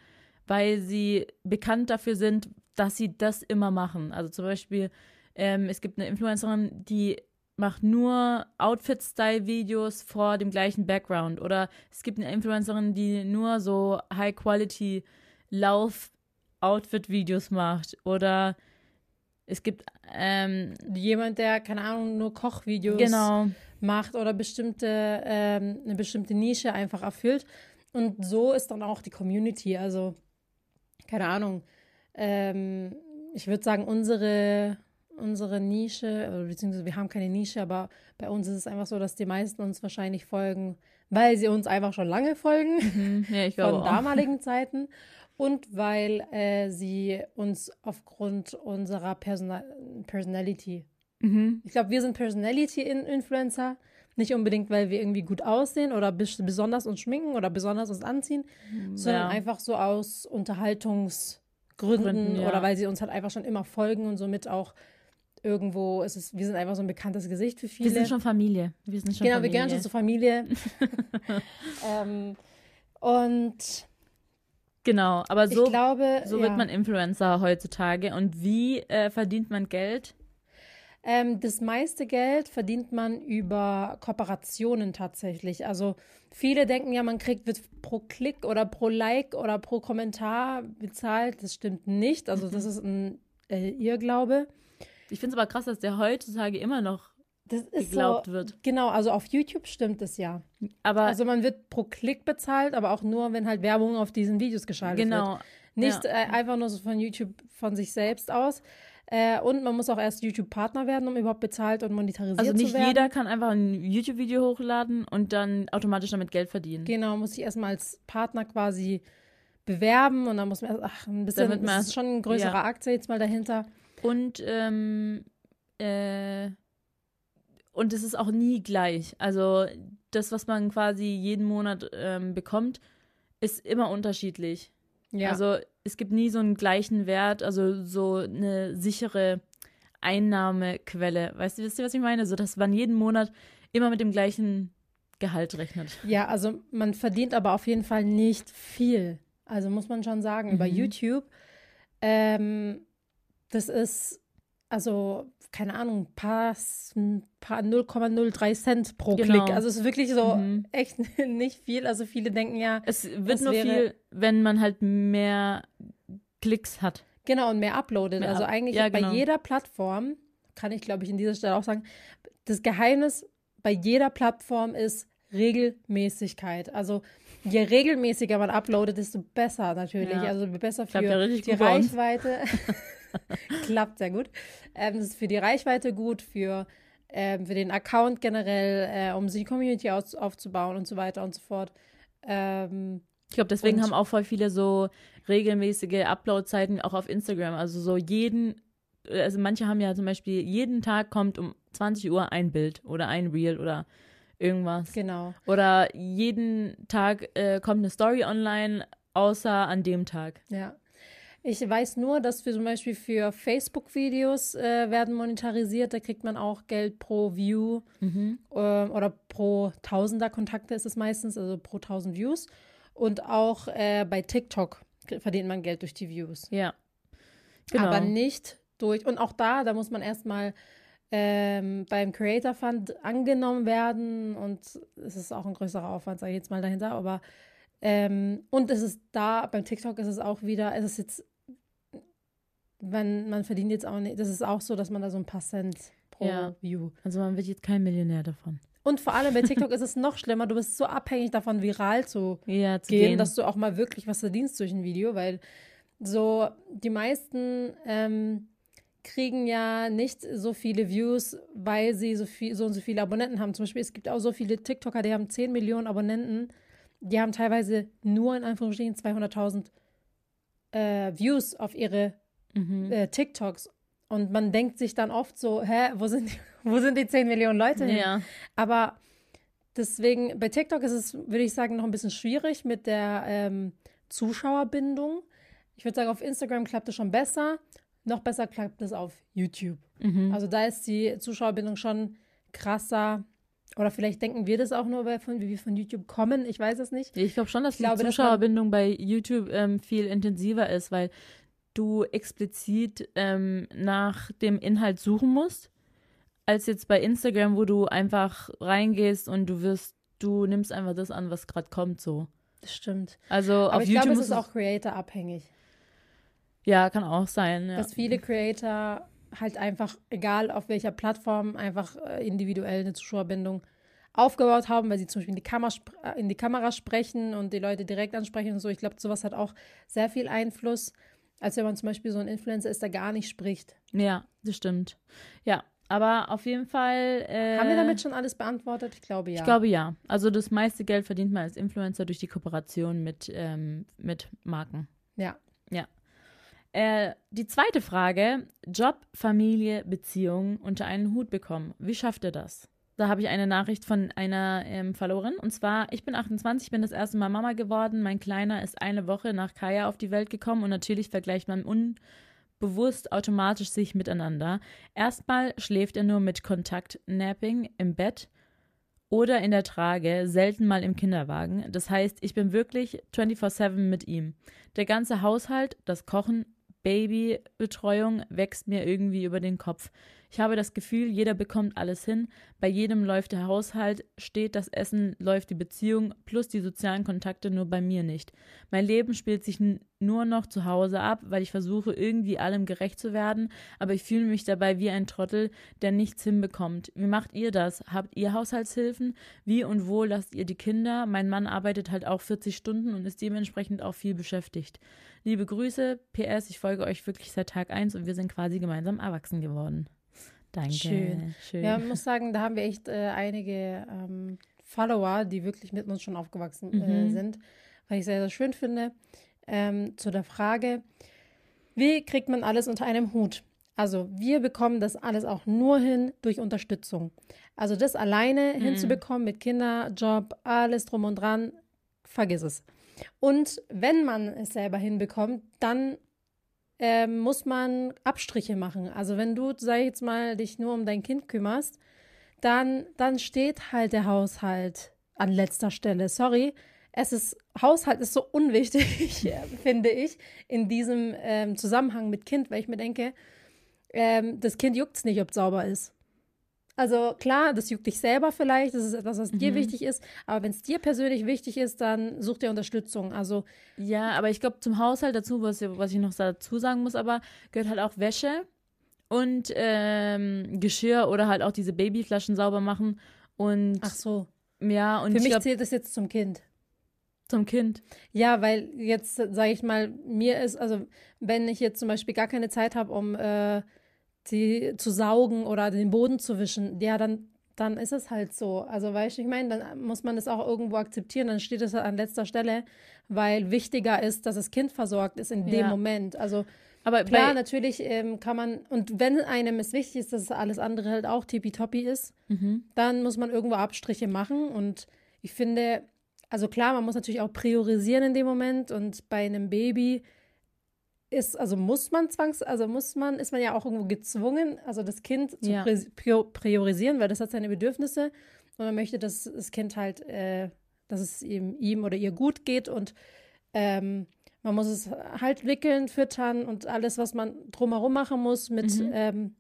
weil sie bekannt dafür sind, dass sie das immer machen. Also zum Beispiel, ähm, es gibt eine Influencerin, die macht nur Outfit-Style-Videos vor dem gleichen Background. Oder es gibt eine Influencerin, die nur so High-Quality-Lauf-Outfit-Videos macht. Oder es gibt, ähm, Jemand, der, keine Ahnung, nur Kochvideos genau, macht oder bestimmte, ähm, eine bestimmte Nische einfach erfüllt. Und so ist dann auch die Community. Also, keine Ahnung. Ähm, ich würde sagen, unsere, unsere Nische, beziehungsweise wir haben keine Nische, aber bei uns ist es einfach so, dass die meisten uns wahrscheinlich folgen, weil sie uns einfach schon lange folgen, Mhm. Ja, [laughs] von glaube auch. damaligen [laughs] Zeiten. Und weil äh, sie uns aufgrund unserer Persona Personality Mhm. ich glaube, wir sind Personality-Influencer. Nicht unbedingt, weil wir irgendwie gut aussehen oder bes besonders uns schminken oder besonders uns anziehen, sondern Ja. einfach so aus Unterhaltungsgründen Gründen, ja. oder weil sie uns halt einfach schon immer folgen und somit auch irgendwo ist es, wir sind einfach so ein bekanntes Gesicht für viele. Wir sind schon Familie. Wir sind schon genau, Familie. wir gehören schon zur Familie. [laughs] [laughs] ähm, und Genau, aber so, glaube, so ja. wird man Influencer heutzutage. Und wie äh, verdient man Geld? Ähm, das meiste Geld verdient man über Kooperationen tatsächlich. Also viele denken ja, man kriegt wird pro Klick oder pro Like oder pro Kommentar bezahlt. Das stimmt nicht. Also das ist ein äh, Irrglaube. Ich finde es aber krass, dass der heutzutage immer noch Das ist geglaubt so, wird. Genau, also auf YouTube stimmt es ja. Aber Also man wird pro Klick bezahlt, aber auch nur, wenn halt Werbung auf diesen Videos geschaltet wird. genau. Nicht Ja. äh, einfach nur so von YouTube von sich selbst aus. Äh, und man muss auch erst YouTube-Partner werden, um überhaupt bezahlt und monetarisiert Also nicht zu werden. jeder kann einfach ein YouTube-Video hochladen und dann automatisch damit Geld verdienen. Genau, muss ich erstmal als Partner quasi bewerben und dann muss man erst, ach, ein bisschen, Damit man das ist schon ein größerer ja. Akt jetzt mal dahinter. Und ähm, äh, und es ist auch nie gleich. Also das, was man quasi jeden Monat ähm, bekommt, ist immer unterschiedlich. Ja, Also es gibt nie so einen gleichen Wert, also so eine sichere Einnahmequelle. Weißt du, wisst ihr, was ich meine? So, dass man jeden Monat immer mit dem gleichen Gehalt rechnet. ja, also man verdient aber auf jeden Fall nicht viel. Also muss man schon sagen, über Mhm. YouTube. Ähm, das ist, also, keine Ahnung, paar, paar 0,03 Cent pro Genau. Klick. Also es ist wirklich so Mhm. echt [laughs] nicht viel. Also viele denken ja, Es wird nur viel, wenn man halt mehr Klicks hat. Genau, und mehr uploadet. Mehr also eigentlich ja, bei genau. jeder Plattform, kann ich glaube ich in dieser Stelle auch sagen, das Geheimnis bei jeder Plattform ist Regelmäßigkeit. Also je regelmäßiger man uploadet, desto besser natürlich. Ja. Also besser für Klappt ja die bei. Reichweite. [laughs] [laughs] Klappt sehr gut. Ähm, das ist für die Reichweite gut, für, ähm, für den Account generell, äh, um sich die Community aus, aufzubauen und so weiter und so fort. Ähm, Ich glaube, deswegen Und- haben auch voll viele so regelmäßige Upload-Zeiten auch auf Instagram. Also so jeden, also manche haben ja zum Beispiel, jeden Tag kommt um 20 Uhr ein Bild oder ein Reel oder irgendwas. genau. Oder jeden Tag äh, kommt eine Story online, außer an dem Tag. Ja. Ich weiß nur, dass wir zum Beispiel für Facebook-Videos äh, werden monetarisiert. Da kriegt man auch Geld pro View Mhm. ähm, oder pro Tausender Kontakte ist es meistens, also pro tausend Views. Und auch äh, bei TikTok verdient man Geld durch die Views. Ja. Genau. Aber nicht durch. Und auch da, da muss man erstmal ähm, beim Creator Fund angenommen werden. Und es ist auch ein größerer Aufwand, sage ich jetzt mal dahinter. Aber ähm, und es ist da, beim TikTok ist es auch wieder, es ist jetzt, wenn man verdient jetzt auch nicht, das ist auch so, dass man da so ein paar Cent pro Ja. View. also man wird jetzt kein Millionär davon. Und vor allem bei TikTok [laughs] ist es noch schlimmer, du bist so abhängig davon, viral zu Ja, zu gehen, gehen. dass du auch mal wirklich was verdienst durch ein Video, weil so die meisten ähm, kriegen ja nicht so viele Views, weil sie so, viel, so und so viele Abonnenten haben. Zum Beispiel, es gibt auch so viele TikToker, die haben 10 Millionen Abonnenten, die haben teilweise nur in Anführungsstrichen 200.000 äh, Views auf ihre mhm. äh, TikToks. Und man denkt sich dann oft so, hä, wo sind, die- [laughs] wo sind die 10 Millionen Leute hin? Ja. Aber deswegen, bei TikTok ist es, würde ich sagen, noch ein bisschen schwierig mit der ähm, Zuschauerbindung. Ich würde sagen, auf Instagram klappt es schon besser. Noch besser klappt es auf YouTube. Mhm. Also da ist die Zuschauerbindung schon krasser. Oder vielleicht denken wir das auch nur, weil von, wie wir von YouTube kommen. Ich weiß es nicht. Ich glaube schon, dass Ich glaube, die man- Zuschauerbindung bei YouTube ähm, viel intensiver ist, weil du explizit ähm, nach dem Inhalt suchen musst, als jetzt bei Instagram, wo du einfach reingehst und du wirst, du nimmst einfach das an, was gerade kommt, so. Das stimmt. Also Aber auf ich YouTube glaube, es ist auch Creator-abhängig. ja, kann auch sein, ja. Dass viele Creator halt einfach, egal auf welcher Plattform, einfach äh, individuell eine Zuschauerbindung aufgebaut haben, weil sie zum Beispiel in die, Kamera, äh, in die Kamera sprechen und die Leute direkt ansprechen und so. Ich glaube, sowas hat auch sehr viel Einfluss, als wenn man zum Beispiel so ein Influencer ist, der gar nicht spricht. Ja, das stimmt. Ja, aber auf jeden Fall. Äh, Haben wir damit schon alles beantwortet? Ich glaube ja. Ich glaube ja. Also das meiste Geld verdient man als Influencer durch die Kooperation mit, ähm, mit Marken. Ja. Ja. Äh, die zweite Frage: Job, Familie, Beziehung unter einen Hut bekommen. Wie schafft ihr das? Da habe ich eine Nachricht von einer ähm, verloren. Und zwar, ich bin 28, bin das erste Mal Mama geworden. Mein Kleiner ist eine Woche nach Kaya auf die Welt gekommen und natürlich vergleicht man unbewusst automatisch sich miteinander. Erstmal schläft er nur mit Kontakt-Napping im Bett oder in der Trage, selten mal im Kinderwagen. Das heißt, ich bin wirklich 24-7 mit ihm. Der ganze Haushalt, das Kochen, Babybetreuung wächst mir irgendwie über den Kopf. Ich habe das Gefühl, jeder bekommt alles hin. Bei jedem läuft der Haushalt, steht das Essen, läuft die Beziehung, plus die sozialen Kontakte nur bei mir nicht. Mein Leben spielt sich nur noch zu Hause ab, weil ich versuche, irgendwie allem gerecht zu werden, aber ich fühle mich dabei wie ein Trottel, der nichts hinbekommt. Wie macht ihr das? Habt ihr Haushaltshilfen? Wie und wo lasst ihr die Kinder? Mein Mann arbeitet halt auch 40 Stunden und ist dementsprechend auch viel beschäftigt. Liebe Grüße, PS, ich folge euch wirklich seit Tag 1 und wir sind quasi gemeinsam erwachsen geworden. Danke. Schön. Schön. Ja, ich muss sagen, da haben wir echt äh, einige ähm, Follower, die wirklich mit uns schon aufgewachsen äh, mhm. sind, weil ich sehr, sehr schön finde. Ähm, zu der Frage, wie kriegt man alles unter einem Hut? Also wir bekommen das alles auch nur hin durch Unterstützung. Also das alleine mhm. hinzubekommen mit Kinderjob, alles drum und dran, vergiss es. Und wenn man es selber hinbekommt, dann äh, muss man Abstriche machen. Also wenn du, sag ich jetzt mal, dich nur um dein Kind kümmerst, dann, dann steht halt der Haushalt an letzter Stelle. Sorry, es ist, Haushalt ist so unwichtig, [laughs] finde ich, in diesem ähm, Zusammenhang mit Kind, weil ich mir denke, ähm, das Kind juckt es nicht, ob es sauber ist. Also klar, das juckt dich selber vielleicht, das ist etwas, was mhm. dir wichtig ist, aber wenn es dir persönlich wichtig ist, dann such dir Unterstützung. Also ja, aber ich glaube zum Haushalt dazu, was, was ich noch dazu sagen muss, aber gehört halt auch Wäsche und ähm, Geschirr oder halt auch diese Babyflaschen sauber machen und ach so. Ja und für mich glaub, zählt das jetzt zum Kind. Zum Kind. Ja, weil jetzt sage ich mal, mir ist also wenn ich jetzt zum Beispiel gar keine Zeit habe, um äh, sie zu saugen oder den Boden zu wischen, ja, dann, dann ist es halt so. Also, weißt du, ich meine, dann muss man das auch irgendwo akzeptieren, dann steht es halt an letzter Stelle, weil wichtiger ist, dass das Kind versorgt ist in ja. dem Moment. Also, aber klar, natürlich ähm, kann man, und wenn einem es wichtig ist, dass alles andere halt auch tippitoppi ist, mhm. dann muss man irgendwo Abstriche machen. Und ich finde, also klar, man muss natürlich auch priorisieren in dem Moment. Und bei einem Baby ist, also muss man zwangs, also muss man, ist man ja auch irgendwo gezwungen, also das Kind zu ja. priorisieren, weil das hat seine Bedürfnisse und man möchte, dass das Kind halt, äh, dass es ihm, ihm oder ihr gut geht und ähm, man muss es halt wickeln, füttern und alles, was man drumherum machen muss, mit mhm. ähm,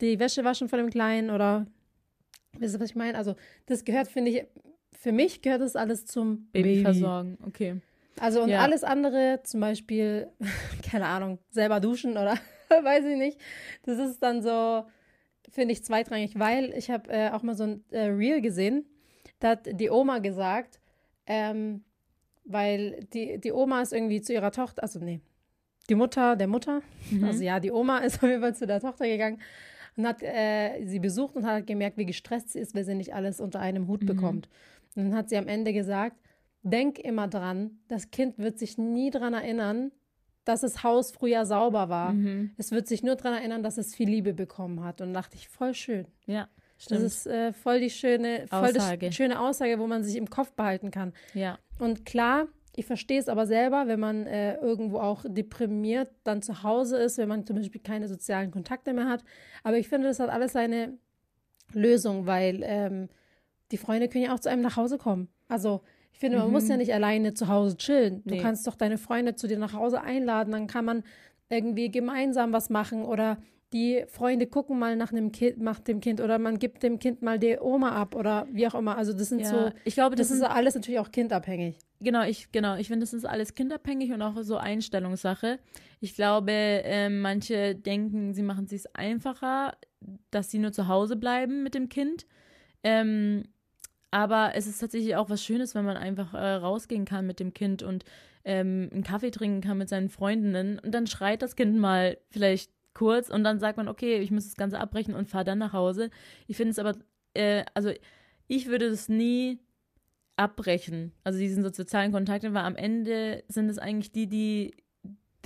die Wäsche waschen von dem Kleinen oder wisst ihr, was ich meine? Also das gehört, finde ich, für mich gehört das alles zum Babyversorgen, Baby. okay. Also und ja. alles andere, zum Beispiel, [laughs] keine Ahnung, selber duschen oder [laughs] weiß ich nicht, das ist dann so, finde ich zweitrangig, weil ich habe äh, auch mal so ein äh, Reel gesehen, da hat die Oma gesagt, ähm, weil die, die Oma ist irgendwie zu ihrer Tochter, also nee, die Mutter der Mutter, mhm. also ja, die Oma [laughs] ist auf jeden Fall zu der Tochter gegangen und hat äh, sie besucht und hat gemerkt, wie gestresst sie ist, weil sie nicht alles unter einem Hut mhm. bekommt. Und dann hat sie am Ende gesagt, denk immer dran, das Kind wird sich nie daran erinnern, dass das Haus früher sauber war. Mhm. Es wird sich nur daran erinnern, dass es viel Liebe bekommen hat. Und dachte ich, voll schön. Ja. Stimmt. Das ist äh, voll die schöne, voll die schöne Aussage, wo man sich im Kopf behalten kann. Ja. Und klar, ich verstehe es aber selber, wenn man äh, irgendwo auch deprimiert dann zu Hause ist, wenn man zum Beispiel keine sozialen Kontakte mehr hat. Aber ich finde, das hat alles seine Lösung, weil ähm, die Freunde können ja auch zu einem nach Hause kommen. Also ich finde, man mhm. muss ja mhm. nicht alleine zu Hause chillen. Du nee. kannst doch deine Freunde zu dir nach Hause einladen, dann kann man irgendwie gemeinsam was machen oder die Freunde gucken mal nach einem Kind, macht dem Kind oder man gibt dem Kind mal die Oma ab oder wie auch immer. Also das sind ja, so, ich glaube, das, das ist alles natürlich auch kindabhängig. Genau, ich genau, ich finde, das ist alles kindabhängig und auch so Einstellungssache. Ich glaube, äh, manche denken, sie machen es sich einfacher, dass sie nur zu Hause bleiben mit dem Kind. Ähm, Aber es ist tatsächlich auch was Schönes, wenn man einfach äh, rausgehen kann mit dem Kind und ähm, einen Kaffee trinken kann mit seinen Freundinnen. Und dann schreit das Kind mal vielleicht kurz und dann sagt man, okay, ich muss das Ganze abbrechen und fahre dann nach Hause. Ich finde es aber, äh, also ich würde es nie abbrechen, also diesen so sozialen Kontakte, weil am Ende sind es eigentlich die, die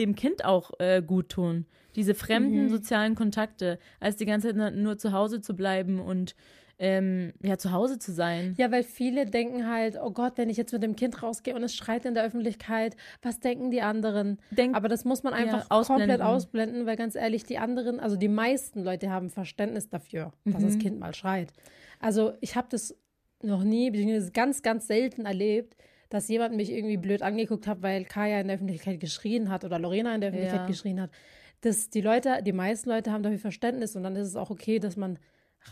dem Kind auch äh, gut tun. Diese fremden mhm. sozialen Kontakte, als die ganze Zeit nur zu Hause zu bleiben und ähm, ja, zu Hause zu sein. Ja, weil viele denken halt, oh Gott, wenn ich jetzt mit dem Kind rausgehe und es schreit in der Öffentlichkeit, was denken die anderen? Denk, Aber das muss man einfach ja, ausblenden. komplett ausblenden, weil ganz ehrlich, die anderen, also die meisten Leute haben Verständnis dafür, dass mhm. das Kind mal schreit. Also ich habe das noch nie, beziehungsweise ganz, ganz selten erlebt, dass jemand mich irgendwie blöd angeguckt hat, weil Kaya in der Öffentlichkeit geschrien hat oder Lorena in der Öffentlichkeit ja. geschrien hat. Das, die Leute, die meisten Leute haben dafür Verständnis und dann ist es auch okay, dass man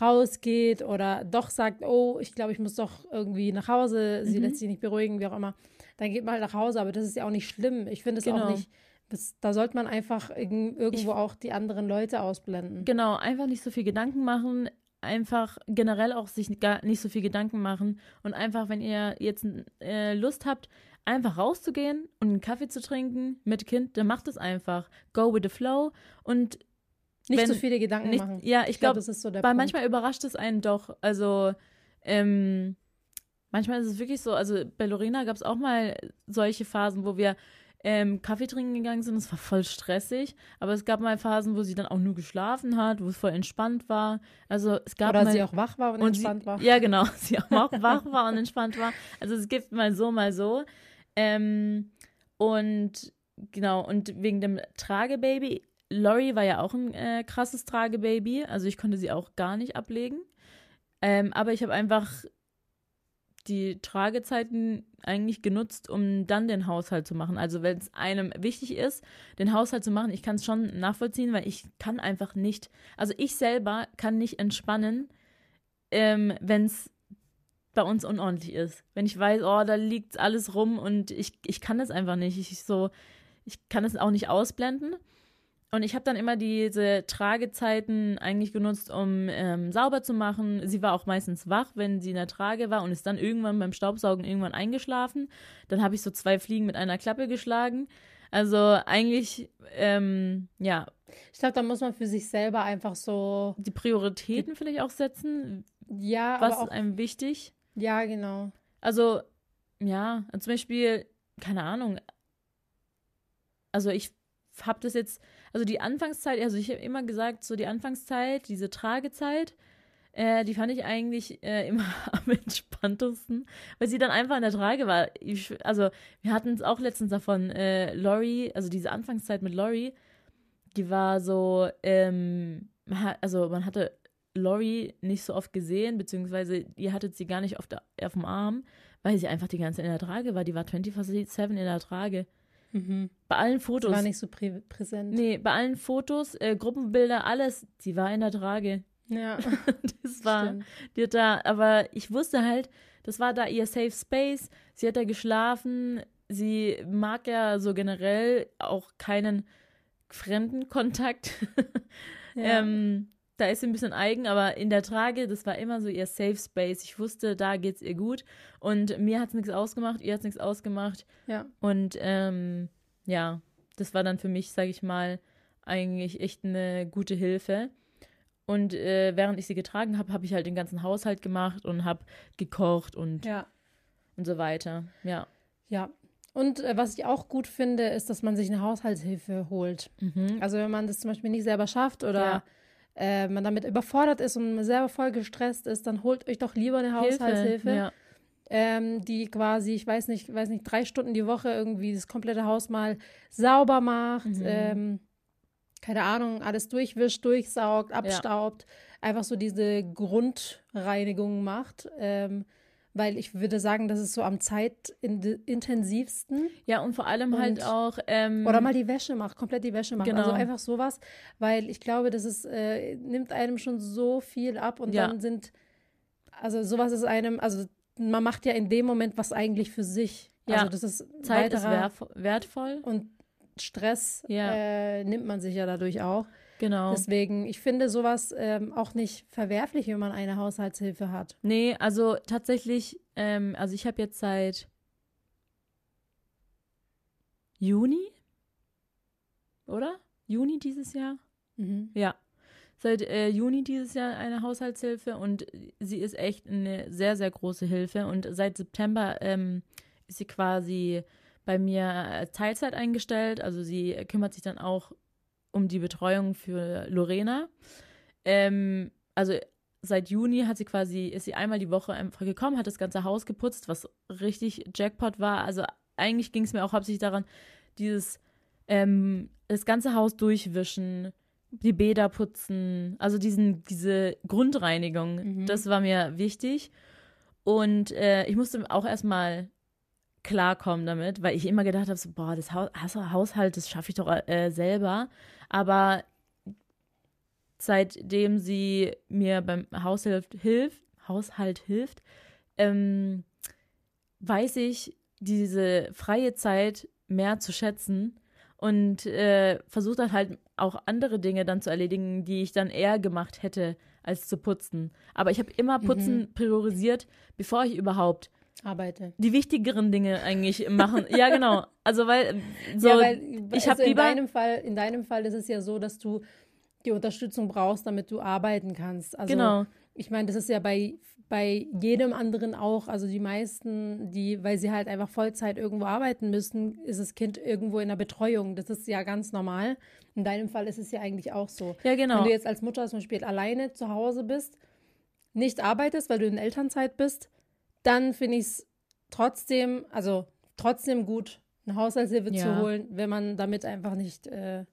rausgeht oder doch sagt, oh, ich glaube, ich muss doch irgendwie nach Hause, sie mhm. lässt sich nicht beruhigen, wie auch immer. Dann geht man halt nach Hause, aber das ist ja auch nicht schlimm. Ich finde es genau. auch nicht. Das, da sollte man einfach irgendwo ich, auch die anderen Leute ausblenden. Genau, einfach nicht so viel Gedanken machen einfach generell auch sich gar nicht so viel Gedanken machen und einfach, wenn ihr jetzt äh, Lust habt, einfach rauszugehen und einen Kaffee zu trinken mit Kind, dann macht es einfach. Go with the flow und nicht wenn, so viele Gedanken nicht, machen. Ja, ich, glaube, glaub, so weil Punkt. manchmal überrascht es einen doch. Also, ähm, manchmal ist es wirklich so, also bei Lorena gab es auch mal solche Phasen, wo wir ähm, Kaffee trinken gegangen sind. Es war voll stressig, aber es gab mal Phasen, wo sie dann auch nur geschlafen hat, wo es voll entspannt war. Also es gab Oder mal, sie auch wach war und, und entspannt sie, war. Ja, genau, [laughs] sie auch wach war und entspannt war. Also es gibt mal so, mal so. Ähm, und genau, und wegen dem Tragebaby, Lori war ja auch ein äh, krasses Tragebaby, also ich konnte sie auch gar nicht ablegen. Ähm, aber ich habe einfach die Tragezeiten eigentlich genutzt, um dann den Haushalt zu machen. Also wenn es einem wichtig ist, den Haushalt zu machen, ich kann es schon nachvollziehen, weil ich kann einfach nicht, also ich selber kann nicht entspannen, ähm, wenn es bei uns unordentlich ist. Wenn ich weiß, oh, da liegt alles rum und ich, ich kann das einfach nicht. Ich so, ich kann es auch nicht ausblenden. Und ich habe dann immer diese Tragezeiten eigentlich genutzt, um ähm, sauber zu machen. Sie war auch meistens wach, wenn sie in der Trage war und ist dann irgendwann beim Staubsaugen irgendwann eingeschlafen. Dann habe ich so zwei Fliegen mit einer Klappe geschlagen. Also eigentlich, ähm, ja. Ich glaube, da muss man für sich selber einfach so die Prioritäten die, vielleicht auch setzen. Ja, was ist einem wichtig? Ja, genau. Also ja, zum Beispiel keine Ahnung. Also ich habe das jetzt also die Anfangszeit, also ich habe immer gesagt, so die Anfangszeit, diese Tragezeit, äh, die fand ich eigentlich äh, immer [laughs] am entspanntesten, weil sie dann einfach in der Trage war. Ich, also wir hatten es auch letztens davon, äh, Lori, also diese Anfangszeit mit Lori, die war so, ähm, also man hatte Lori nicht so oft gesehen, beziehungsweise ihr hattet sie gar nicht oft auf dem Arm, weil sie einfach die ganze Zeit in der Trage war. Die war 24-7 in der Trage. Mhm. Bei allen Fotos. Sie war nicht so prä präsent. Nee, bei allen Fotos, äh, Gruppenbilder, alles, sie war in der Trage. Ja. [laughs] das war, Stimmt. die hat da, aber ich wusste halt, das war da ihr Safe Space. Sie hat da geschlafen. Sie mag ja so generell auch keinen fremden Kontakt. [laughs] ja. ähm, da ist sie ein bisschen eigen, aber in der Trage, das war immer so ihr Safe Space. Ich wusste, da geht's ihr gut. Und mir hat's nichts ausgemacht, ihr hat's nichts ausgemacht. Ja. Und ähm, ja, das war dann für mich, sage ich mal, eigentlich echt eine gute Hilfe. Und äh, während ich sie getragen habe, habe ich halt den ganzen Haushalt gemacht und habe gekocht und, ja. und so weiter. Ja. Ja. Und äh, was ich auch gut finde, ist, dass man sich eine Haushaltshilfe holt. Mhm. Also wenn man das zum Beispiel nicht selber schafft oder ja äh, man damit überfordert ist und selber voll gestresst ist, dann holt euch doch lieber eine Haushaltshilfe. Ja. Ähm, die quasi, ich weiß nicht, weiß nicht, drei Stunden die Woche irgendwie das komplette Haus mal sauber macht, mhm. ähm, keine Ahnung, alles durchwischt, durchsaugt, abstaubt, ja. einfach so diese Grundreinigung macht. Ähm, weil ich würde sagen, das ist so am zeitintensivsten. Ja, und vor allem halt und, halt auch. Ähm, oder mal die Wäsche macht, komplett die Wäsche macht. Also genau. Also einfach sowas, weil ich glaube, das ist, äh, nimmt einem schon so viel ab und ja. dann sind, also sowas ist einem, also man macht ja in dem Moment was eigentlich für sich. Ja, also das ist Zeit ist wertvoll. Und Stress ja. äh, nimmt man sich ja dadurch auch. Genau. Deswegen, ich finde sowas ähm, auch nicht verwerflich, wenn man eine Haushaltshilfe hat. Nee, also tatsächlich, ähm, also ich habe jetzt seit Juni, oder? Juni dieses Jahr? Mhm. Ja. Seit äh, Juni dieses Jahr eine Haushaltshilfe und sie ist echt eine sehr, sehr große Hilfe. Und seit September ähm, ist sie quasi bei mir als Teilzeit eingestellt. Also sie kümmert sich dann auch um die Betreuung für Lorena. Ähm, also seit Juni hat sie quasi, ist sie einmal die Woche einfach gekommen, hat das ganze Haus geputzt, was richtig Jackpot war. Also eigentlich ging es mir auch hauptsächlich daran, dieses ähm, das ganze Haus durchwischen, die Bäder putzen, also diesen, diese Grundreinigung, Mhm. das war mir wichtig. Und äh, ich musste auch erstmal klarkommen damit, weil ich immer gedacht habe, so, boah, das Haus, Haushalt, das schaffe ich doch äh, selber. Aber seitdem sie mir beim Haushalt hilft, Haushalt hilft, ähm, weiß ich diese freie Zeit mehr zu schätzen und äh, versuche dann halt auch andere Dinge dann zu erledigen, die ich dann eher gemacht hätte, als zu putzen. Aber ich habe immer Putzen priorisiert, bevor ich überhaupt Arbeite. die wichtigeren Dinge eigentlich machen. [laughs] ja, genau. Also weil so ja, weil ich also habe in lieber deinem Fall, in deinem Fall ist es ja so, dass du die Unterstützung brauchst, damit du arbeiten kannst. Also genau. ich meine, das ist ja bei, bei jedem anderen auch. Also die meisten, die, weil sie halt einfach Vollzeit irgendwo arbeiten müssen, ist das Kind irgendwo in der Betreuung. Das ist ja ganz normal. In deinem Fall ist es ja eigentlich auch so. Ja, Wenn genau. du jetzt als Mutter zum Beispiel alleine zu Hause bist, nicht arbeitest, weil du in Elternzeit bist, dann finde ich es trotzdem, also trotzdem gut, eine Haushaltshilfe Ja. zu holen, wenn man damit einfach nicht äh,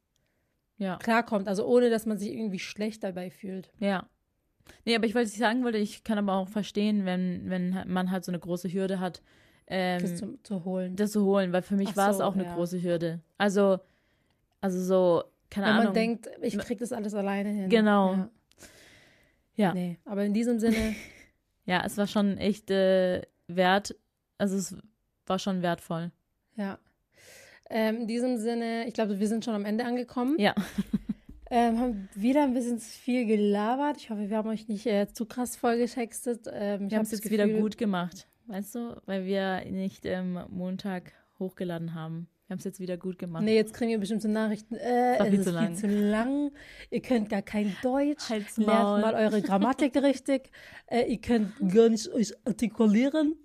Ja. klarkommt. Also ohne, dass man sich irgendwie schlecht dabei fühlt. Ja. Nee, aber ich wollte sagen wollte, ich kann aber auch verstehen, wenn, wenn man halt so eine große Hürde hat, ähm, Das zu, zu holen. das zu holen, weil für mich Ach war es so, auch eine ja. große Hürde. Also, also so, keine Wenn Ahnung. man denkt, ich krieg das alles alleine hin. Genau. Ja. Ja. Nee, aber in diesem Sinne, [laughs] ja, es war schon echt äh, wert, also es war schon wertvoll. ja. Ähm, in diesem Sinne, ich glaube, wir sind schon am Ende angekommen. Ja. [laughs] Ähm, haben wieder ein bisschen zu viel gelabert. Ich hoffe, wir haben euch nicht äh, zu krass vollgetextet. Ähm, ich Wir haben hab es jetzt wieder Gefühl- gut gemacht, weißt du, weil wir nicht ähm, Montag hochgeladen haben. Wir haben es jetzt wieder gut gemacht. Nee, jetzt kriegen wir bestimmte Nachrichten. Äh, es ist zu viel lang. zu lang. Ihr könnt gar kein Deutsch. Halt's Lernt Maul. mal eure Grammatik [laughs] richtig. Äh, ihr könnt gar nicht euch artikulieren.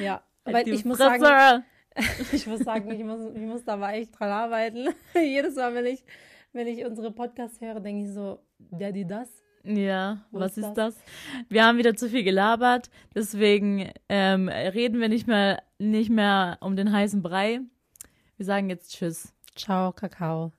Ja, Halt weil ich muss sagen, [laughs] ich muss sagen, ich muss, ich muss da mal echt dran arbeiten. [laughs] Jedes Mal, wenn ich, wenn ich unsere Podcasts höre, denke ich so, der, die das. Ja, Wo was ist ist das? Wir haben wieder zu viel gelabert, deswegen ähm, reden wir nicht mehr, nicht mehr um den heißen Brei. Wir sagen jetzt Tschüss. Ciao, Kakao.